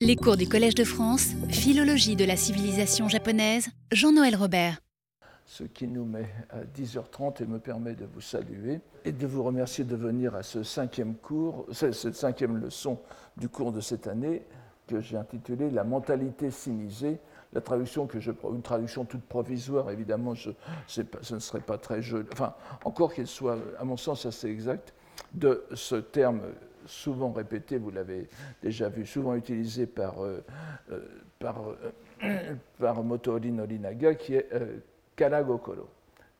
Les cours du Collège de France, Philologie de la civilisation japonaise, Jean-Noël Robert. Ce qui nous met à 10h30 et me permet de vous saluer et de vous remercier de venir à ce cinquième cours, cette cinquième leçon du cours de cette année que j'ai intitulé La mentalité sinisée. La traduction que je une traduction toute provisoire, évidemment, ce ne serait pas très joli, enfin, encore qu'elle soit, à mon sens, assez exacte, de ce terme souvent répété, vous l'avez déjà vu, souvent utilisé par, euh, euh, par, euh, par Motori Norinaga, qui est Karagokoro.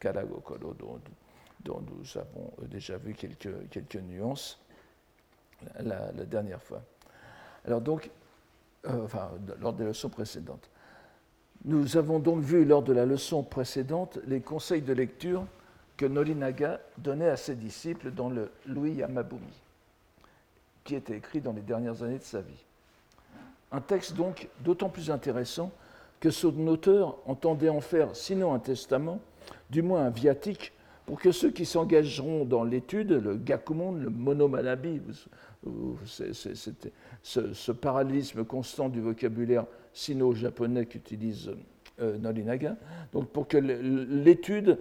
Karagokoro, dont, dont, nous avons déjà vu quelques, quelques nuances la, dernière fois. Alors donc, enfin, lors des leçons précédentes. Nous avons donc vu lors de la leçon précédente les conseils de lecture que Norinaga donnait à ses disciples dans le Louis Yamabumi qui était écrit dans les dernières années de sa vie. Un texte donc d'autant plus intéressant que son auteur entendait en faire, sinon un testament, du moins un viatique, pour que ceux qui s'engageront dans l'étude, le gakumon, le monomanabi, ce, ce, parallélisme constant du vocabulaire sino-japonais qu'utilise euh, Norinaga. Donc pour que l'étude,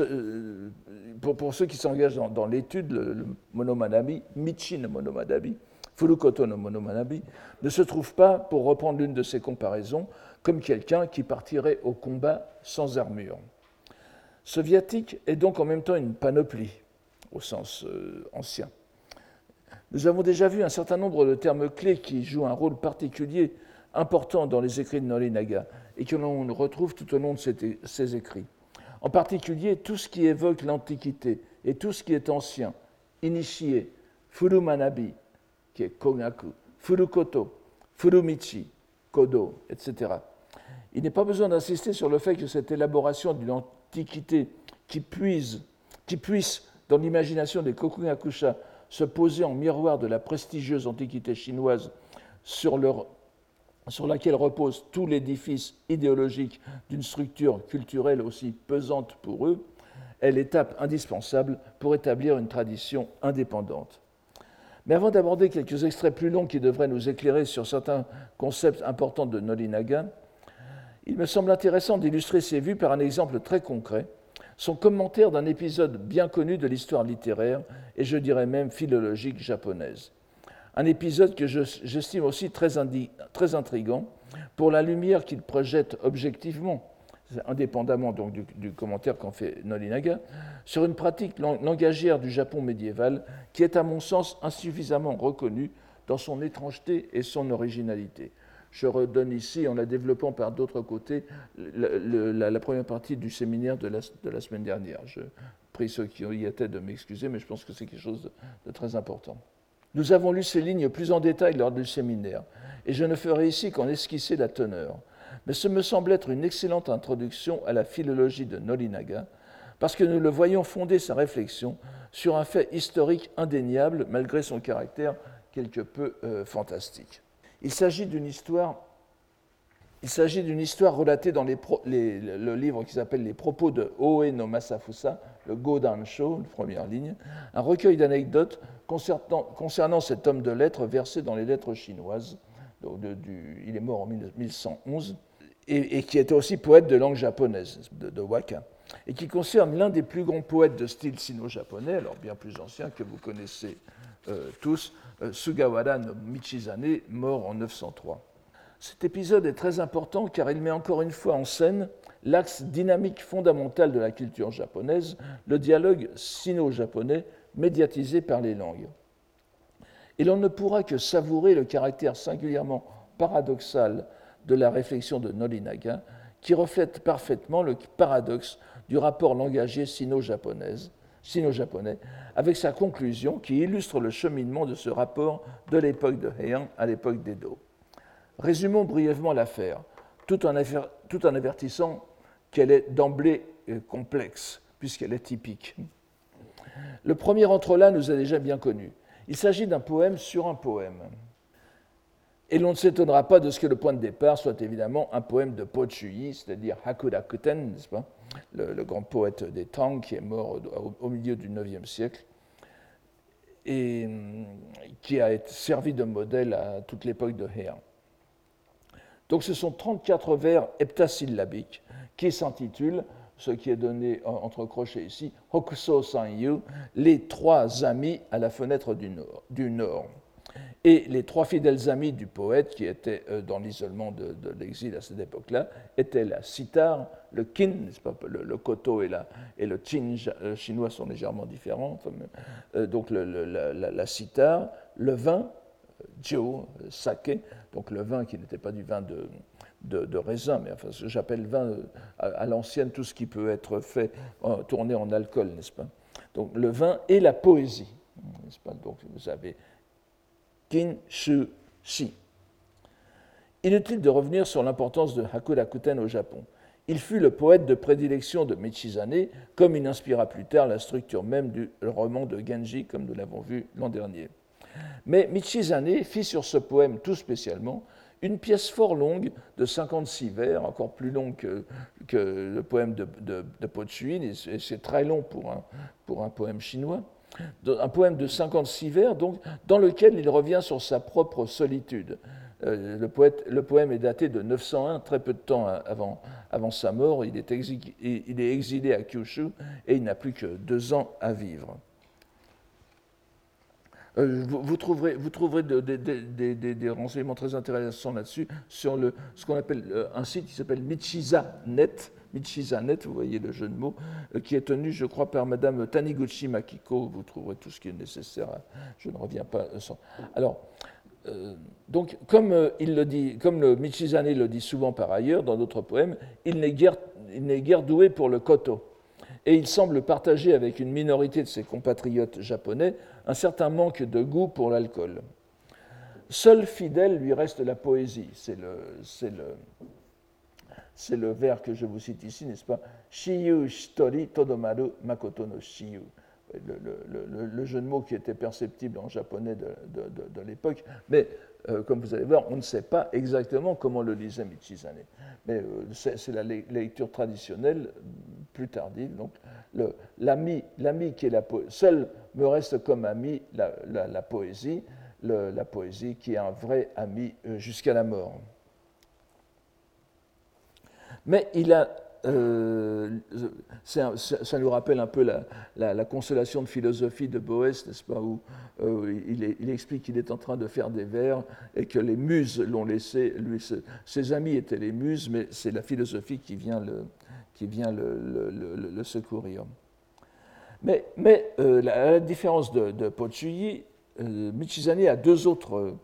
euh, pour, pour, ceux qui s'engagent dans, l'étude, le, monomanabi, Michi no monomanabi, Furukoto no monomanabi, ne se trouve pas, pour reprendre l'une de ces comparaisons, comme quelqu'un qui partirait au combat sans armure. Ce viatique est donc en même temps une panoplie, au sens euh, ancien. Nous avons déjà vu un certain nombre de termes clés qui jouent un rôle particulier important dans les écrits de Norinaga et que l'on retrouve tout au long de ses écrits. En particulier, tout ce qui évoque l'Antiquité et tout ce qui est ancien, initié, Furumanabi, qui est Kogaku, Furukoto, Furumichi, Kodo, etc. Il n'est pas besoin d'insister sur le fait que cette élaboration d'une antiquité qui puise, qui puisse, dans l'imagination des Kokugakusha, se poser en miroir de la prestigieuse antiquité chinoise sur leur sur laquelle repose tout l'édifice idéologique d'une structure culturelle aussi pesante pour eux, est l'étape indispensable pour établir une tradition indépendante. Mais avant d'aborder quelques extraits plus longs qui devraient nous éclairer sur certains concepts importants de Nolinaga, il me semble intéressant d'illustrer ces vues par un exemple très concret, son commentaire d'un épisode bien connu de l'histoire littéraire et je dirais même philologique japonaise. Un épisode que j'estime aussi très, intrigant pour la lumière qu'il projette objectivement, indépendamment du, commentaire qu'en fait Nolinaga, sur une pratique langagière du Japon médiéval qui est à mon sens insuffisamment reconnue dans son étrangeté et son originalité. Je redonne ici, en la développant par d'autres côtés, la, première partie du séminaire de la, de la, semaine dernière. Je prie ceux qui y étaient de m'excuser, mais je pense que c'est quelque chose de très important. Nous avons lu ces lignes plus en détail lors du séminaire, et je ne ferai ici qu'en esquisser la teneur. Mais ce me semble être une excellente introduction à la philologie de Nolinaga, parce que nous le voyons fonder sa réflexion sur un fait historique indéniable, malgré son caractère quelque peu euh, fantastique. Il s'agit d'une histoire il s'agit d'une histoire relatée dans le livre qui s'appelle Les propos de Oe no Masafusa, le Godan Sho, première ligne, un recueil d'anecdotes concernant, cet homme de lettres versé dans les lettres chinoises. il est mort en 1111 et, qui était aussi poète de langue japonaise, de, Waka, et qui concerne l'un des plus grands poètes de style sino-japonais, alors bien plus ancien que vous connaissez euh, tous, euh, Sugawara Michizane, mort en 903. Cet épisode est très important car il met encore une fois en scène l'axe dynamique fondamental de la culture japonaise, le dialogue sino-japonais médiatisé par les langues. Et l'on ne pourra que savourer le caractère singulièrement paradoxal de la réflexion de Nolinaga, qui reflète parfaitement le paradoxe du rapport langagier sino-japonais, avec sa conclusion qui illustre le cheminement de ce rapport de l'époque de Heian à l'époque d'Edo. Résumons brièvement l'affaire, tout en, avertissant qu'elle est d'emblée euh, complexe, puisqu'elle est typique. Le premier entre-là nous est déjà bien connu. Il s'agit d'un poème sur un poème. Et l'on ne s'étonnera pas de ce que le point de départ soit évidemment un poème de Po Chuyi, c'est-à-dire Hakurakuten, n'est-ce pas? Le, grand poète des Tang qui est mort au, milieu du IXe siècle et hum, qui a été servi de modèle à toute l'époque de Heian. Donc ce sont 34 vers heptasyllabiques qui s'intitulent, ce qui est donné entre crochets ici, Hokuso Sanyu, les trois amis à la fenêtre du nord. Et les trois fidèles amis du poète, qui étaient euh, dans l'isolement de, l'exil à cette époque-là, étaient la sitar, le kin, pas, le, koto et, la, et le chin euh, chinois sont légèrement différents, euh, donc la, la, sitar, le vin, jiu, sake, donc le vin qui n'était pas du vin de, de, raisin, mais enfin, j'appelle vin à, l'ancienne tout ce qui peut être fait, tourné en alcool, n'est-ce pas? Donc le vin et la poésie, n'est-ce pas? Donc vous avez Kin Shu Shi. Inutile de revenir sur l'importance de Hakurakuten au Japon. Il fut le poète de prédilection de Michizane, comme il inspira plus tard la structure même du roman de Genji, comme nous l'avons vu l'an dernier. Mais Michizane fit sur ce poème tout spécialement une pièce fort longue de 56 vers, encore plus longue que, le poème de, de, et c'est très long pour un, poème chinois un poème de 56 vers, donc, dans lequel il revient sur sa propre solitude. Euh, le, poème est daté de 901, très peu de temps avant, sa mort. Il est exilé à Kyushu et il n'a plus que deux ans à vivre. Euh, vous, trouverez, des renseignements très intéressants là-dessus sur ce qu'on appelle euh, un site qui s'appelle Michiza.net, Michizanet, vous voyez le jeu de mots, euh, qui est tenu, je crois, par Madame Taniguchi Makiko. Vous trouverez tout ce qui est nécessaire. Je ne reviens pas sans. Alors, donc, comme euh, il le dit, comme le Michizane le dit souvent par ailleurs dans d'autres poèmes, il n'est guère, guère, doué pour le koto. Et il semble partager avec une minorité de ses compatriotes japonais un certain manque de goût pour l'alcool. Seul fidèle lui reste la poésie. C'est le, le, le vers que je vous cite ici, n'est-ce pas? Shiyu shitori todomaru makoto no shiyu. Le, jeu de mots qui était perceptible en japonais de, l'époque, mais euh, comme vous allez voir, on ne sait pas exactement comment le lisait Michizane. Mais euh, c'est la lecture traditionnelle plus tardive. Donc, l'ami, qui est la poésie, seul me reste comme ami la, poésie, la poésie qui est un vrai ami euh, jusqu'à la mort. Mais il a, euh, ça, nous rappelle un peu la, consolation de philosophie de Boès, n'est-ce pas, où euh, il, explique qu'il est en train de faire des vers et que les muses l'ont laissé. Ses amis étaient les muses, mais c'est la philosophie qui vient le, secourir. Mais, mais euh, la, différence de, de Pochuyi, deux autres,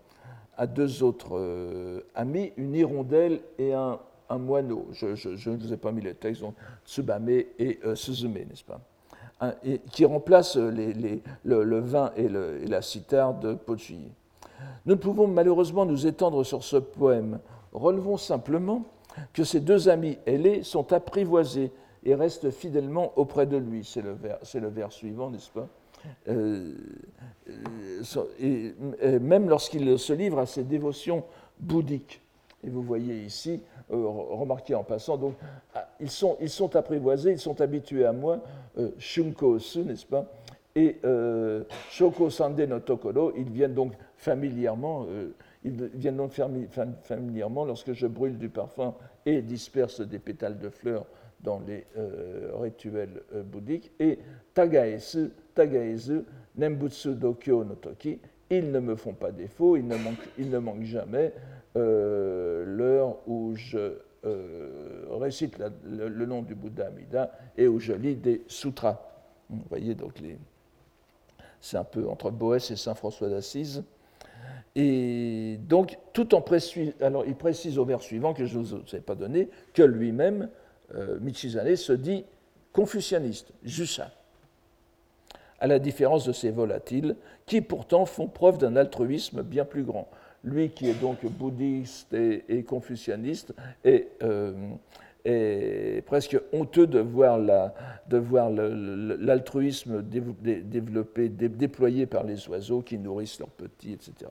a deux autres amis, une hirondelle et un moineau. Je, ne vous ai pas mis les textes, donc Tsubame et euh, Suzume, n'est-ce pas? Qui remplacent le, vin et, la cithare de Pochi. Nous ne pouvons malheureusement nous étendre sur ce poème. Relevons simplement que ces deux amis ailés sont apprivoisés et restent fidèlement auprès de lui. C'est le vers, le vers suivant, n'est-ce pas? Euh, euh, même lorsqu'il se livre à ses dévotions bouddhiques. Et vous voyez ici euh, remarquez en passant, donc, ah, ils, sont, ils sont apprivoisés, ils sont habitués à moi, euh, Shunko Su, n'est-ce pas? Et Shoko Sande no Tokoro, ils viennent donc familièrement, ils viennent donc familièrement lorsque je brûle du parfum et disperse des pétales de fleurs dans les rituels bouddhiques. Et Tagaesu, Tagaesu, Nembutsu Dokyo no Toki, ils ne me font pas défaut, ils ne manquent, ils ne manquent jamais. Euh, l'heure où je euh, récite le, nom du Bouddha Amida et où je lis des sutras. Vous voyez, donc c'est un peu entre Boès et Saint François d'Assise. Et donc, tout en précisant, alors il précise au vers suivant que je ne vous ai pas donné, que lui-même, euh, Michizane, se dit confucianiste, Jusha, à la différence de ces volatiles, qui pourtant font preuve d'un altruisme bien plus grand lui qui est donc bouddhiste et, confucianiste, euh, est, presque honteux de voir, l'altruisme développé, déployé par les oiseaux qui nourrissent leurs petits, etc.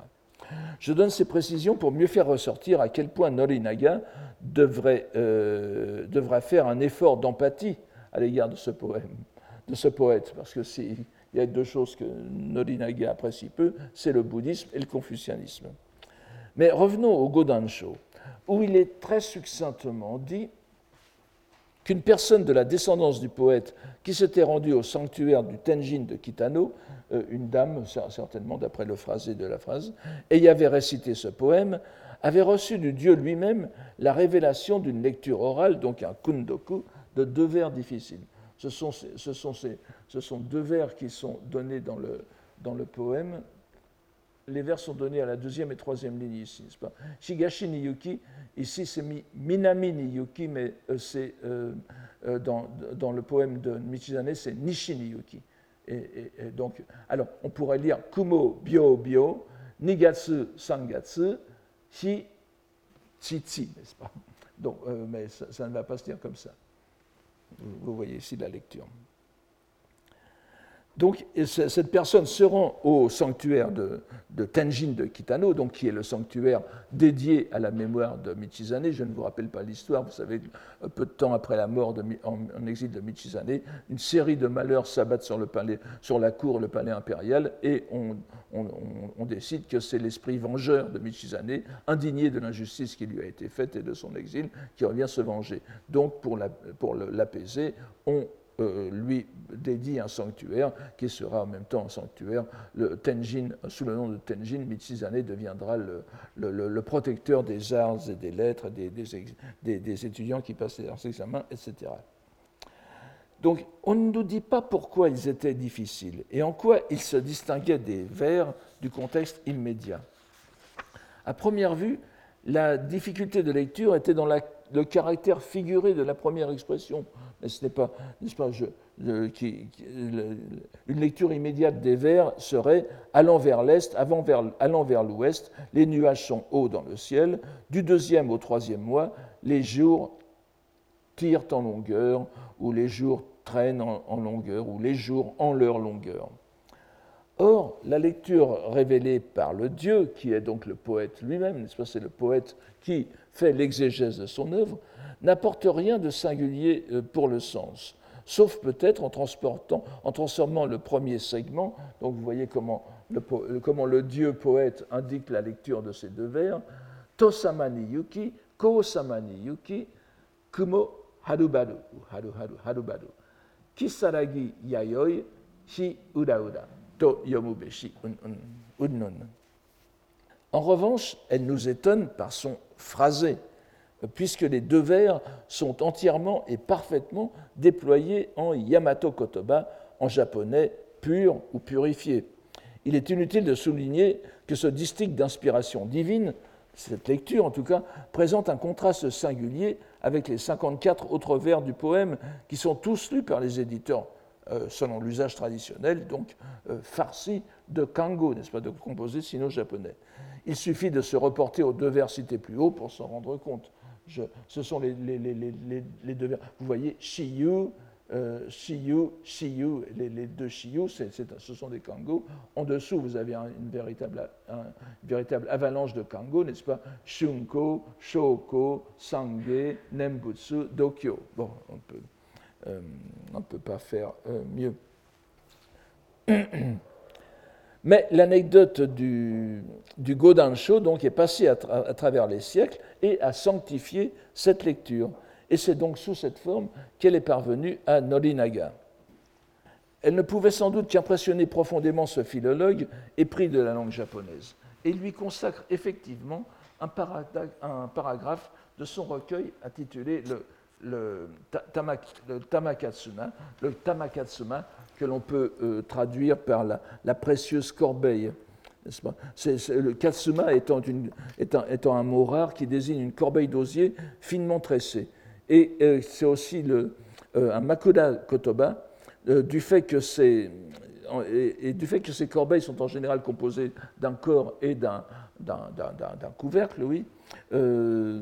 Je donne ces précisions pour mieux faire ressortir à quel point Norinaga devrait, euh, devra faire un effort d'empathie à l'égard de ce poème, de ce poète, parce que il y a deux choses que Norinaga apprécie peu, c'est le bouddhisme et le confucianisme. Mais revenons au Godansho. où il est très succinctement dit qu'une personne de la descendance du poète qui s'était rendue au sanctuaire du Tenjin de Kitano, euh, une dame certainement d'après le phrasé de la phrase, et y avait récité ce poème, avait reçu du Dieu lui-même la révélation d'une lecture orale, donc un kundoku, de deux vers difficiles. Ce sont, deux vers qui sont donnés dans le poème. Les vers sont donnés à la deuxième et troisième ligne ici, n'est-ce pas? Shigashi ni Yuki, ici c'est Minami ni Yuki, mais euh, c'est euh, euh, dans, le poème de Michizane, c'est Nishi ni Yuki. Et, donc, alors, on pourrait lire Kumo Bio Bio, Nigatsu Sangatsu, Hi Tsi n'est-ce pas? Donc, Mais ça, ça, ne va pas se dire comme ça. Vous voyez ici la lecture. Donc, cette personne se rend au sanctuaire de, Tenjin de Kitano, donc, qui est le sanctuaire dédié à la mémoire de Michizane. Je ne vous rappelle pas l'histoire, vous savez, peu de temps après la mort en, exil de Michizane, une série de malheurs s'abattent sur, sur la cour, le palais impérial, et on, décide que c'est l'esprit vengeur de Michizane, indigné de l'injustice qui lui a été faite et de son exil, qui revient se venger. Donc, pour l'apaiser, on euh, lui dédie un sanctuaire qui sera en même temps un sanctuaire. Le Tenjin, sous le nom de Tenjin, Michizane deviendra le, protecteur des arts et des lettres, des, des, étudiants qui passent leurs examens, etc. Donc, on ne nous dit pas pourquoi ils étaient difficiles et en quoi ils se distinguaient des vers du contexte immédiat. À première vue, la difficulté de lecture était dans le caractère figuré de la première expression ce n'est pas, pas une lecture immédiate des vers serait allant vers l'est, allant vers l'ouest, les nuages sont hauts dans le ciel, du deuxième au troisième mois, les jours tirent en longueur, ou les jours traînent en, longueur, ou les jours en leur longueur. Or, la lecture révélée par le Dieu, qui est donc le poète lui-même, n'est-ce pas, c'est le poète qui fait l'exégèse de son œuvre, n'apporte rien de singulier euh, pour le sens, sauf peut-être en transportant, en transformant le premier segment. Donc vous voyez comment le, comment le dieu poète indique la lecture de ces deux vers. Tosamani yuki, ko samani yuki, kumo harubadu, haru haru harubadu. Kisaragi yayoi, shi uda, to yomubeshi un, En revanche, elle nous étonne par son phrasé puisque les deux vers sont entièrement et parfaitement déployés en Yamato Kotoba, en japonais pur ou purifié. Il est inutile de souligner que ce distique d'inspiration divine, cette lecture en tout cas, présente un contraste singulier avec les 54 autres vers du poème qui sont tous lus par les éditeurs euh, selon l'usage traditionnel, donc euh, de kango, n'est-ce pas, de composés sino-japonais. Il suffit de se reporter aux deux vers cités plus haut pour s'en rendre compte ce sont les, deux verbes. Vous voyez, shiyu, euh, shiyu, shiyu, les, deux shiyu, ce sont des kango. En dessous, vous avez une, véritable, avalanche de kango, n'est-ce pas? Shunko, Shoko, Sange, Nembutsu, Dokyo. Bon, on euh, ne peut pas faire euh, mieux. Mais l'anecdote du, du Godansho donc, est passée à, travers les siècles et a sanctifié cette lecture. Et c'est donc sous cette forme qu'elle est parvenue à Norinaga. Elle ne pouvait sans doute qu'impressionner profondément ce philologue épris de la langue japonaise. Et lui consacre effectivement un, paragraphe de son recueil intitulé le, le, que l'on peut euh, traduire par la, précieuse corbeille. Le katsuma étant, un mot rare qui désigne une corbeille d'osier finement tressée. Et euh, c'est aussi euh, un makoda kotoba, du fait que ces, du fait que ces corbeilles sont en général composées d'un corps et d'un couvercle, oui, euh,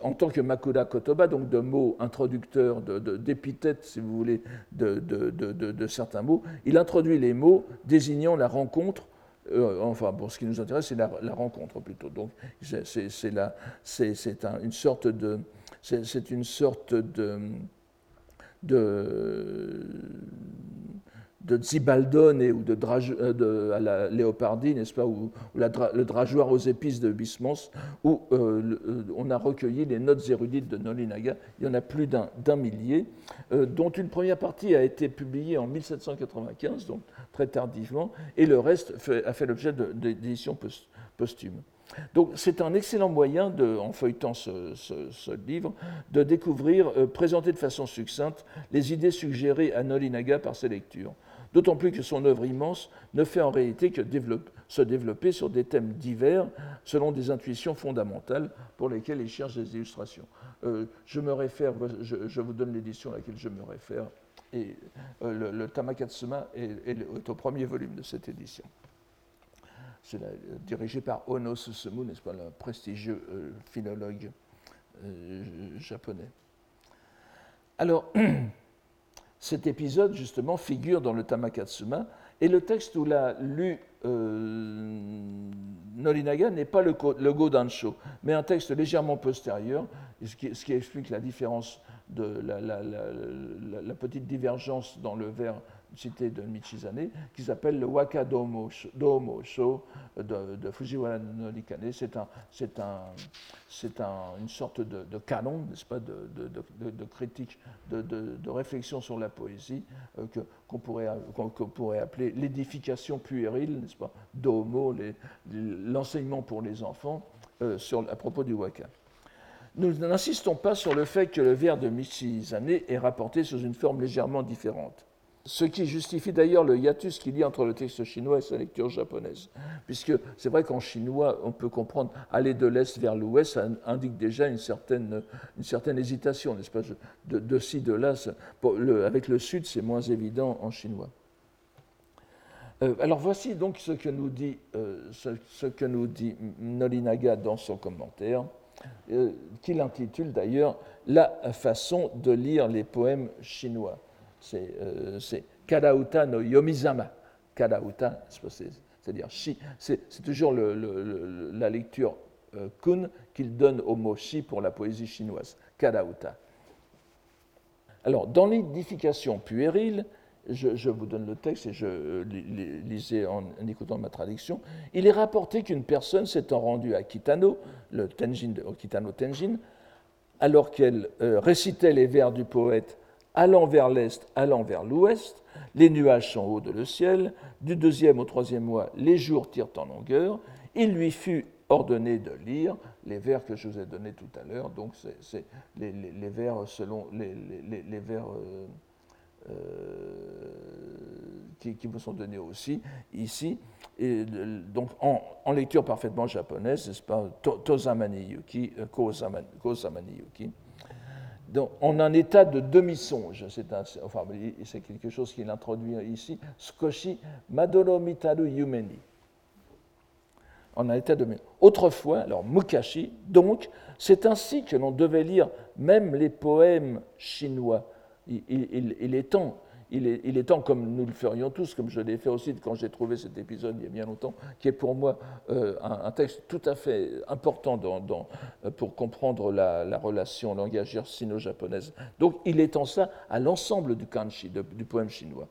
en tant que Makoda Kotoba, donc de mots introducteurs, d'épithètes, si vous voulez, de, certains mots, il introduit les mots désignant la rencontre. Euh, enfin, ce qui nous intéresse, c'est la, rencontre plutôt. Donc, c'est une sorte de, c'est une sorte de, de de Zibaldone ou de, euh, de, à la Léopardie, n'est-ce pas, ou, le drageoir aux épices de Bismos, où euh, euh, on a recueilli les notes érudites de Nolinaga. Il y en a plus d'un millier, dont une première partie a été publiée en 1795, donc très tardivement, et le reste a fait l'objet d'éditions posthumes. Donc c'est un excellent moyen, en feuilletant ce, livre, de découvrir, présenter de façon succincte les idées suggérées à Nolinaga par ses lectures d'autant plus que son œuvre immense ne fait en réalité que se développer sur des thèmes divers selon des intuitions fondamentales pour lesquelles il cherche des illustrations. Euh, je me réfère, je, vous donne l'édition à laquelle je me réfère, et euh, le, Tamakatsuma est, au premier volume de cette édition. C'est dirigé par Ono Susumu, n'est-ce pas, le prestigieux euh, philologue japonais. Alors, cet épisode, justement, figure dans le Tamakatsuma, et le texte où l'a lu euh, Norinaga n'est pas le, le Godansho, mais un texte légèrement postérieur, ce qui, explique la différence de la, la, petite divergence dans le vers cité de Michizane, qui s'appelle le Waka Domo, Sho de, de, Fujiwara no Nikane. C'est un, c'est un, une sorte de, canon, n'est-ce pas, de, critique, de, réflexion sur la poésie euh, que, qu'on, pourrait, appeler l'édification puérile, n'est-ce pas, Domo, l'enseignement pour les enfants euh, à propos du Waka. Nous n'insistons pas sur le fait que le vers de Michizane est rapporté sous une forme légèrement différente. Ce qui justifie d'ailleurs le hiatus qu'il y a entre le texte chinois et sa lecture japonaise. Puisque c'est vrai qu'en chinois, on peut comprendre aller de l'est vers l'ouest, ça indique déjà une certaine, une certaine hésitation, n'est-ce pas? De, ci, de là. avec le sud, c'est moins évident en chinois. Euh, alors voici donc ce que nous dit, euh, ce, que nous dit Nolinaga dans son commentaire, euh, qu'il intitule d'ailleurs La façon de lire les poèmes chinois c'est euh, Kadauta no Yomizama. Kadauta, c'est-à-dire c'est toujours la lecture euh, kun qu'il donne au mot shi pour la poésie chinoise, Kadauta. Alors, dans l'édification puérile, je, vous donne le texte et je euh, lisais en, écoutant ma traduction, il est rapporté qu'une personne s'étant rendue à Kitano, le Tenjin, au Kitano Tenjin, alors qu'elle euh, récitait les vers du poète allant vers l'est, allant vers l'ouest, les nuages sont hauts de le ciel, du deuxième au troisième mois, les jours tirent en longueur, il lui fut ordonné de lire les vers que je vous ai donnés tout à l'heure, donc c'est les, vers selon les, vers euh, euh, qui, qui, me sont donnés aussi ici, et donc en, lecture parfaitement japonaise, n'est-ce pas, euh, Yuki, donc, en un état de demi-songe. C'est quelque chose qu'il introduit ici. Skoshi Madoro Mitaru Yumeni. En un état de Autrefois, alors Mukashi, donc, c'est ainsi que l'on devait lire même les poèmes chinois. il est temps il est, temps, comme nous le ferions tous, comme je l'ai fait aussi quand j'ai trouvé cet épisode il y a bien longtemps, qui est pour moi euh, un, texte tout à fait important euh, pour comprendre la, relation langagière sino-japonaise. Donc il étend ça à l'ensemble du kanji, du poème chinois.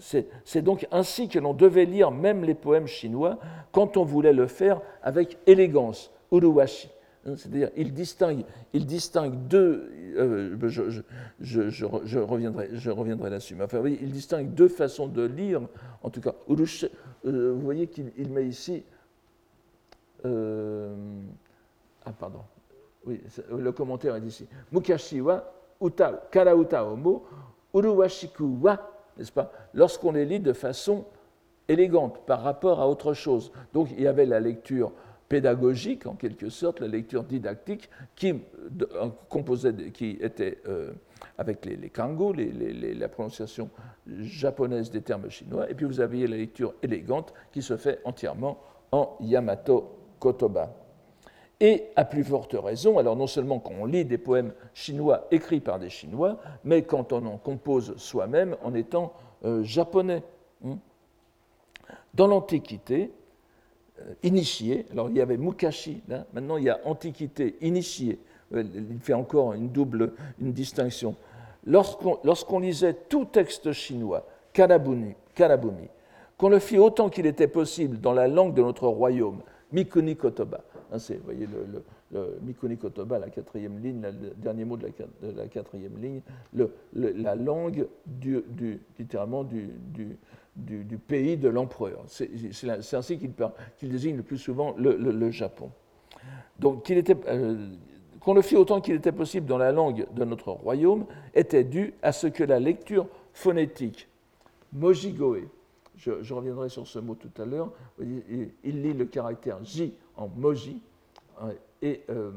C'est donc ainsi que l'on devait lire même les poèmes chinois quand on voulait le faire avec élégance, uruwashi. C'est-à-dire, il distingue, il distingue deux. Euh, je, reviendrai, je reviendrai là-dessus. Il distingue deux façons de lire, en tout cas. Euh, vous voyez qu'il met ici. Euh, ah, pardon. Oui, le commentaire est ici. Mukashi wa uta, karauta omo, uruwashiku wa, n'est-ce pas Lorsqu'on les lit de façon élégante par rapport à autre chose. Donc, il y avait la lecture pédagogique, en quelque sorte, la lecture didactique, qui, était avec les, les la prononciation japonaise des termes chinois, et puis vous aviez la lecture élégante qui se fait entièrement en Yamato Kotoba. Et à plus forte raison, alors non seulement quand on lit des poèmes chinois écrits par des Chinois, mais quand on en compose soi-même en étant euh, japonais. Hein. Dans l'Antiquité, initié. Alors il y avait Mukashi, là. maintenant il y a Antiquité, initié. Euh, il fait encore une double une distinction. Lorsqu'on lisait tout texte chinois, Kanabuni, Kanabumi. Qu'on le fit autant qu'il était possible dans la langue de notre royaume, Mikuni Kotoba. Hein, vous voyez le, le, Mikuni Kotoba, la quatrième ligne, le dernier mot de la, quatrième ligne, la langue du, littéralement du, pays de l'empereur. C'est ainsi qu'il désigne le plus souvent le, Japon. Donc, euh, qu'on le fit autant qu'il était possible dans la langue de notre royaume était dû à ce que la lecture phonétique, mojigoe, je, je reviendrai sur ce mot tout à l'heure, il, lit le caractère J en moji, et euh,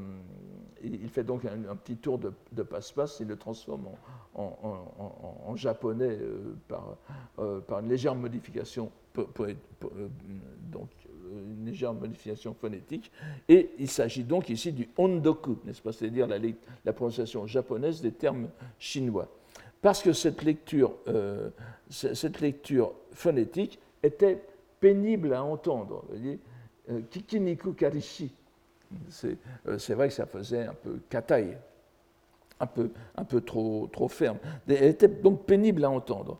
il fait donc un, petit tour de, passe-passe, il le transforme en, japonais euh, par, euh, par, une légère modification, donc une légère modification phonétique. Et il s'agit donc ici du ondoku, n'est-ce pas, c'est-à-dire la, prononciation japonaise des termes chinois. Parce que cette lecture, cette lecture phonétique était pénible à entendre. Kikiniku Karishi, c'est vrai que ça faisait un peu cataille, un peu, un peu trop, trop ferme. Elle était donc pénible à entendre.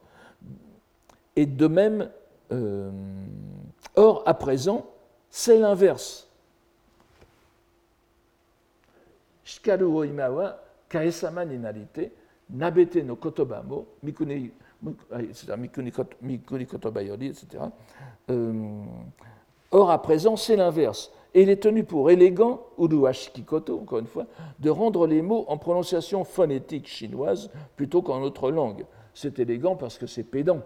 Et de même, euh, or, à présent, c'est l'inverse. Shikaru o imawa kaesama ni narite, nabete no kotoba mo, yori, etc. Euh, or, à présent, c'est l'inverse et il est tenu pour élégant, Uruashikikoto, encore une fois, de rendre les mots en prononciation phonétique chinoise plutôt qu'en autre langue. C'est élégant parce que c'est pédant.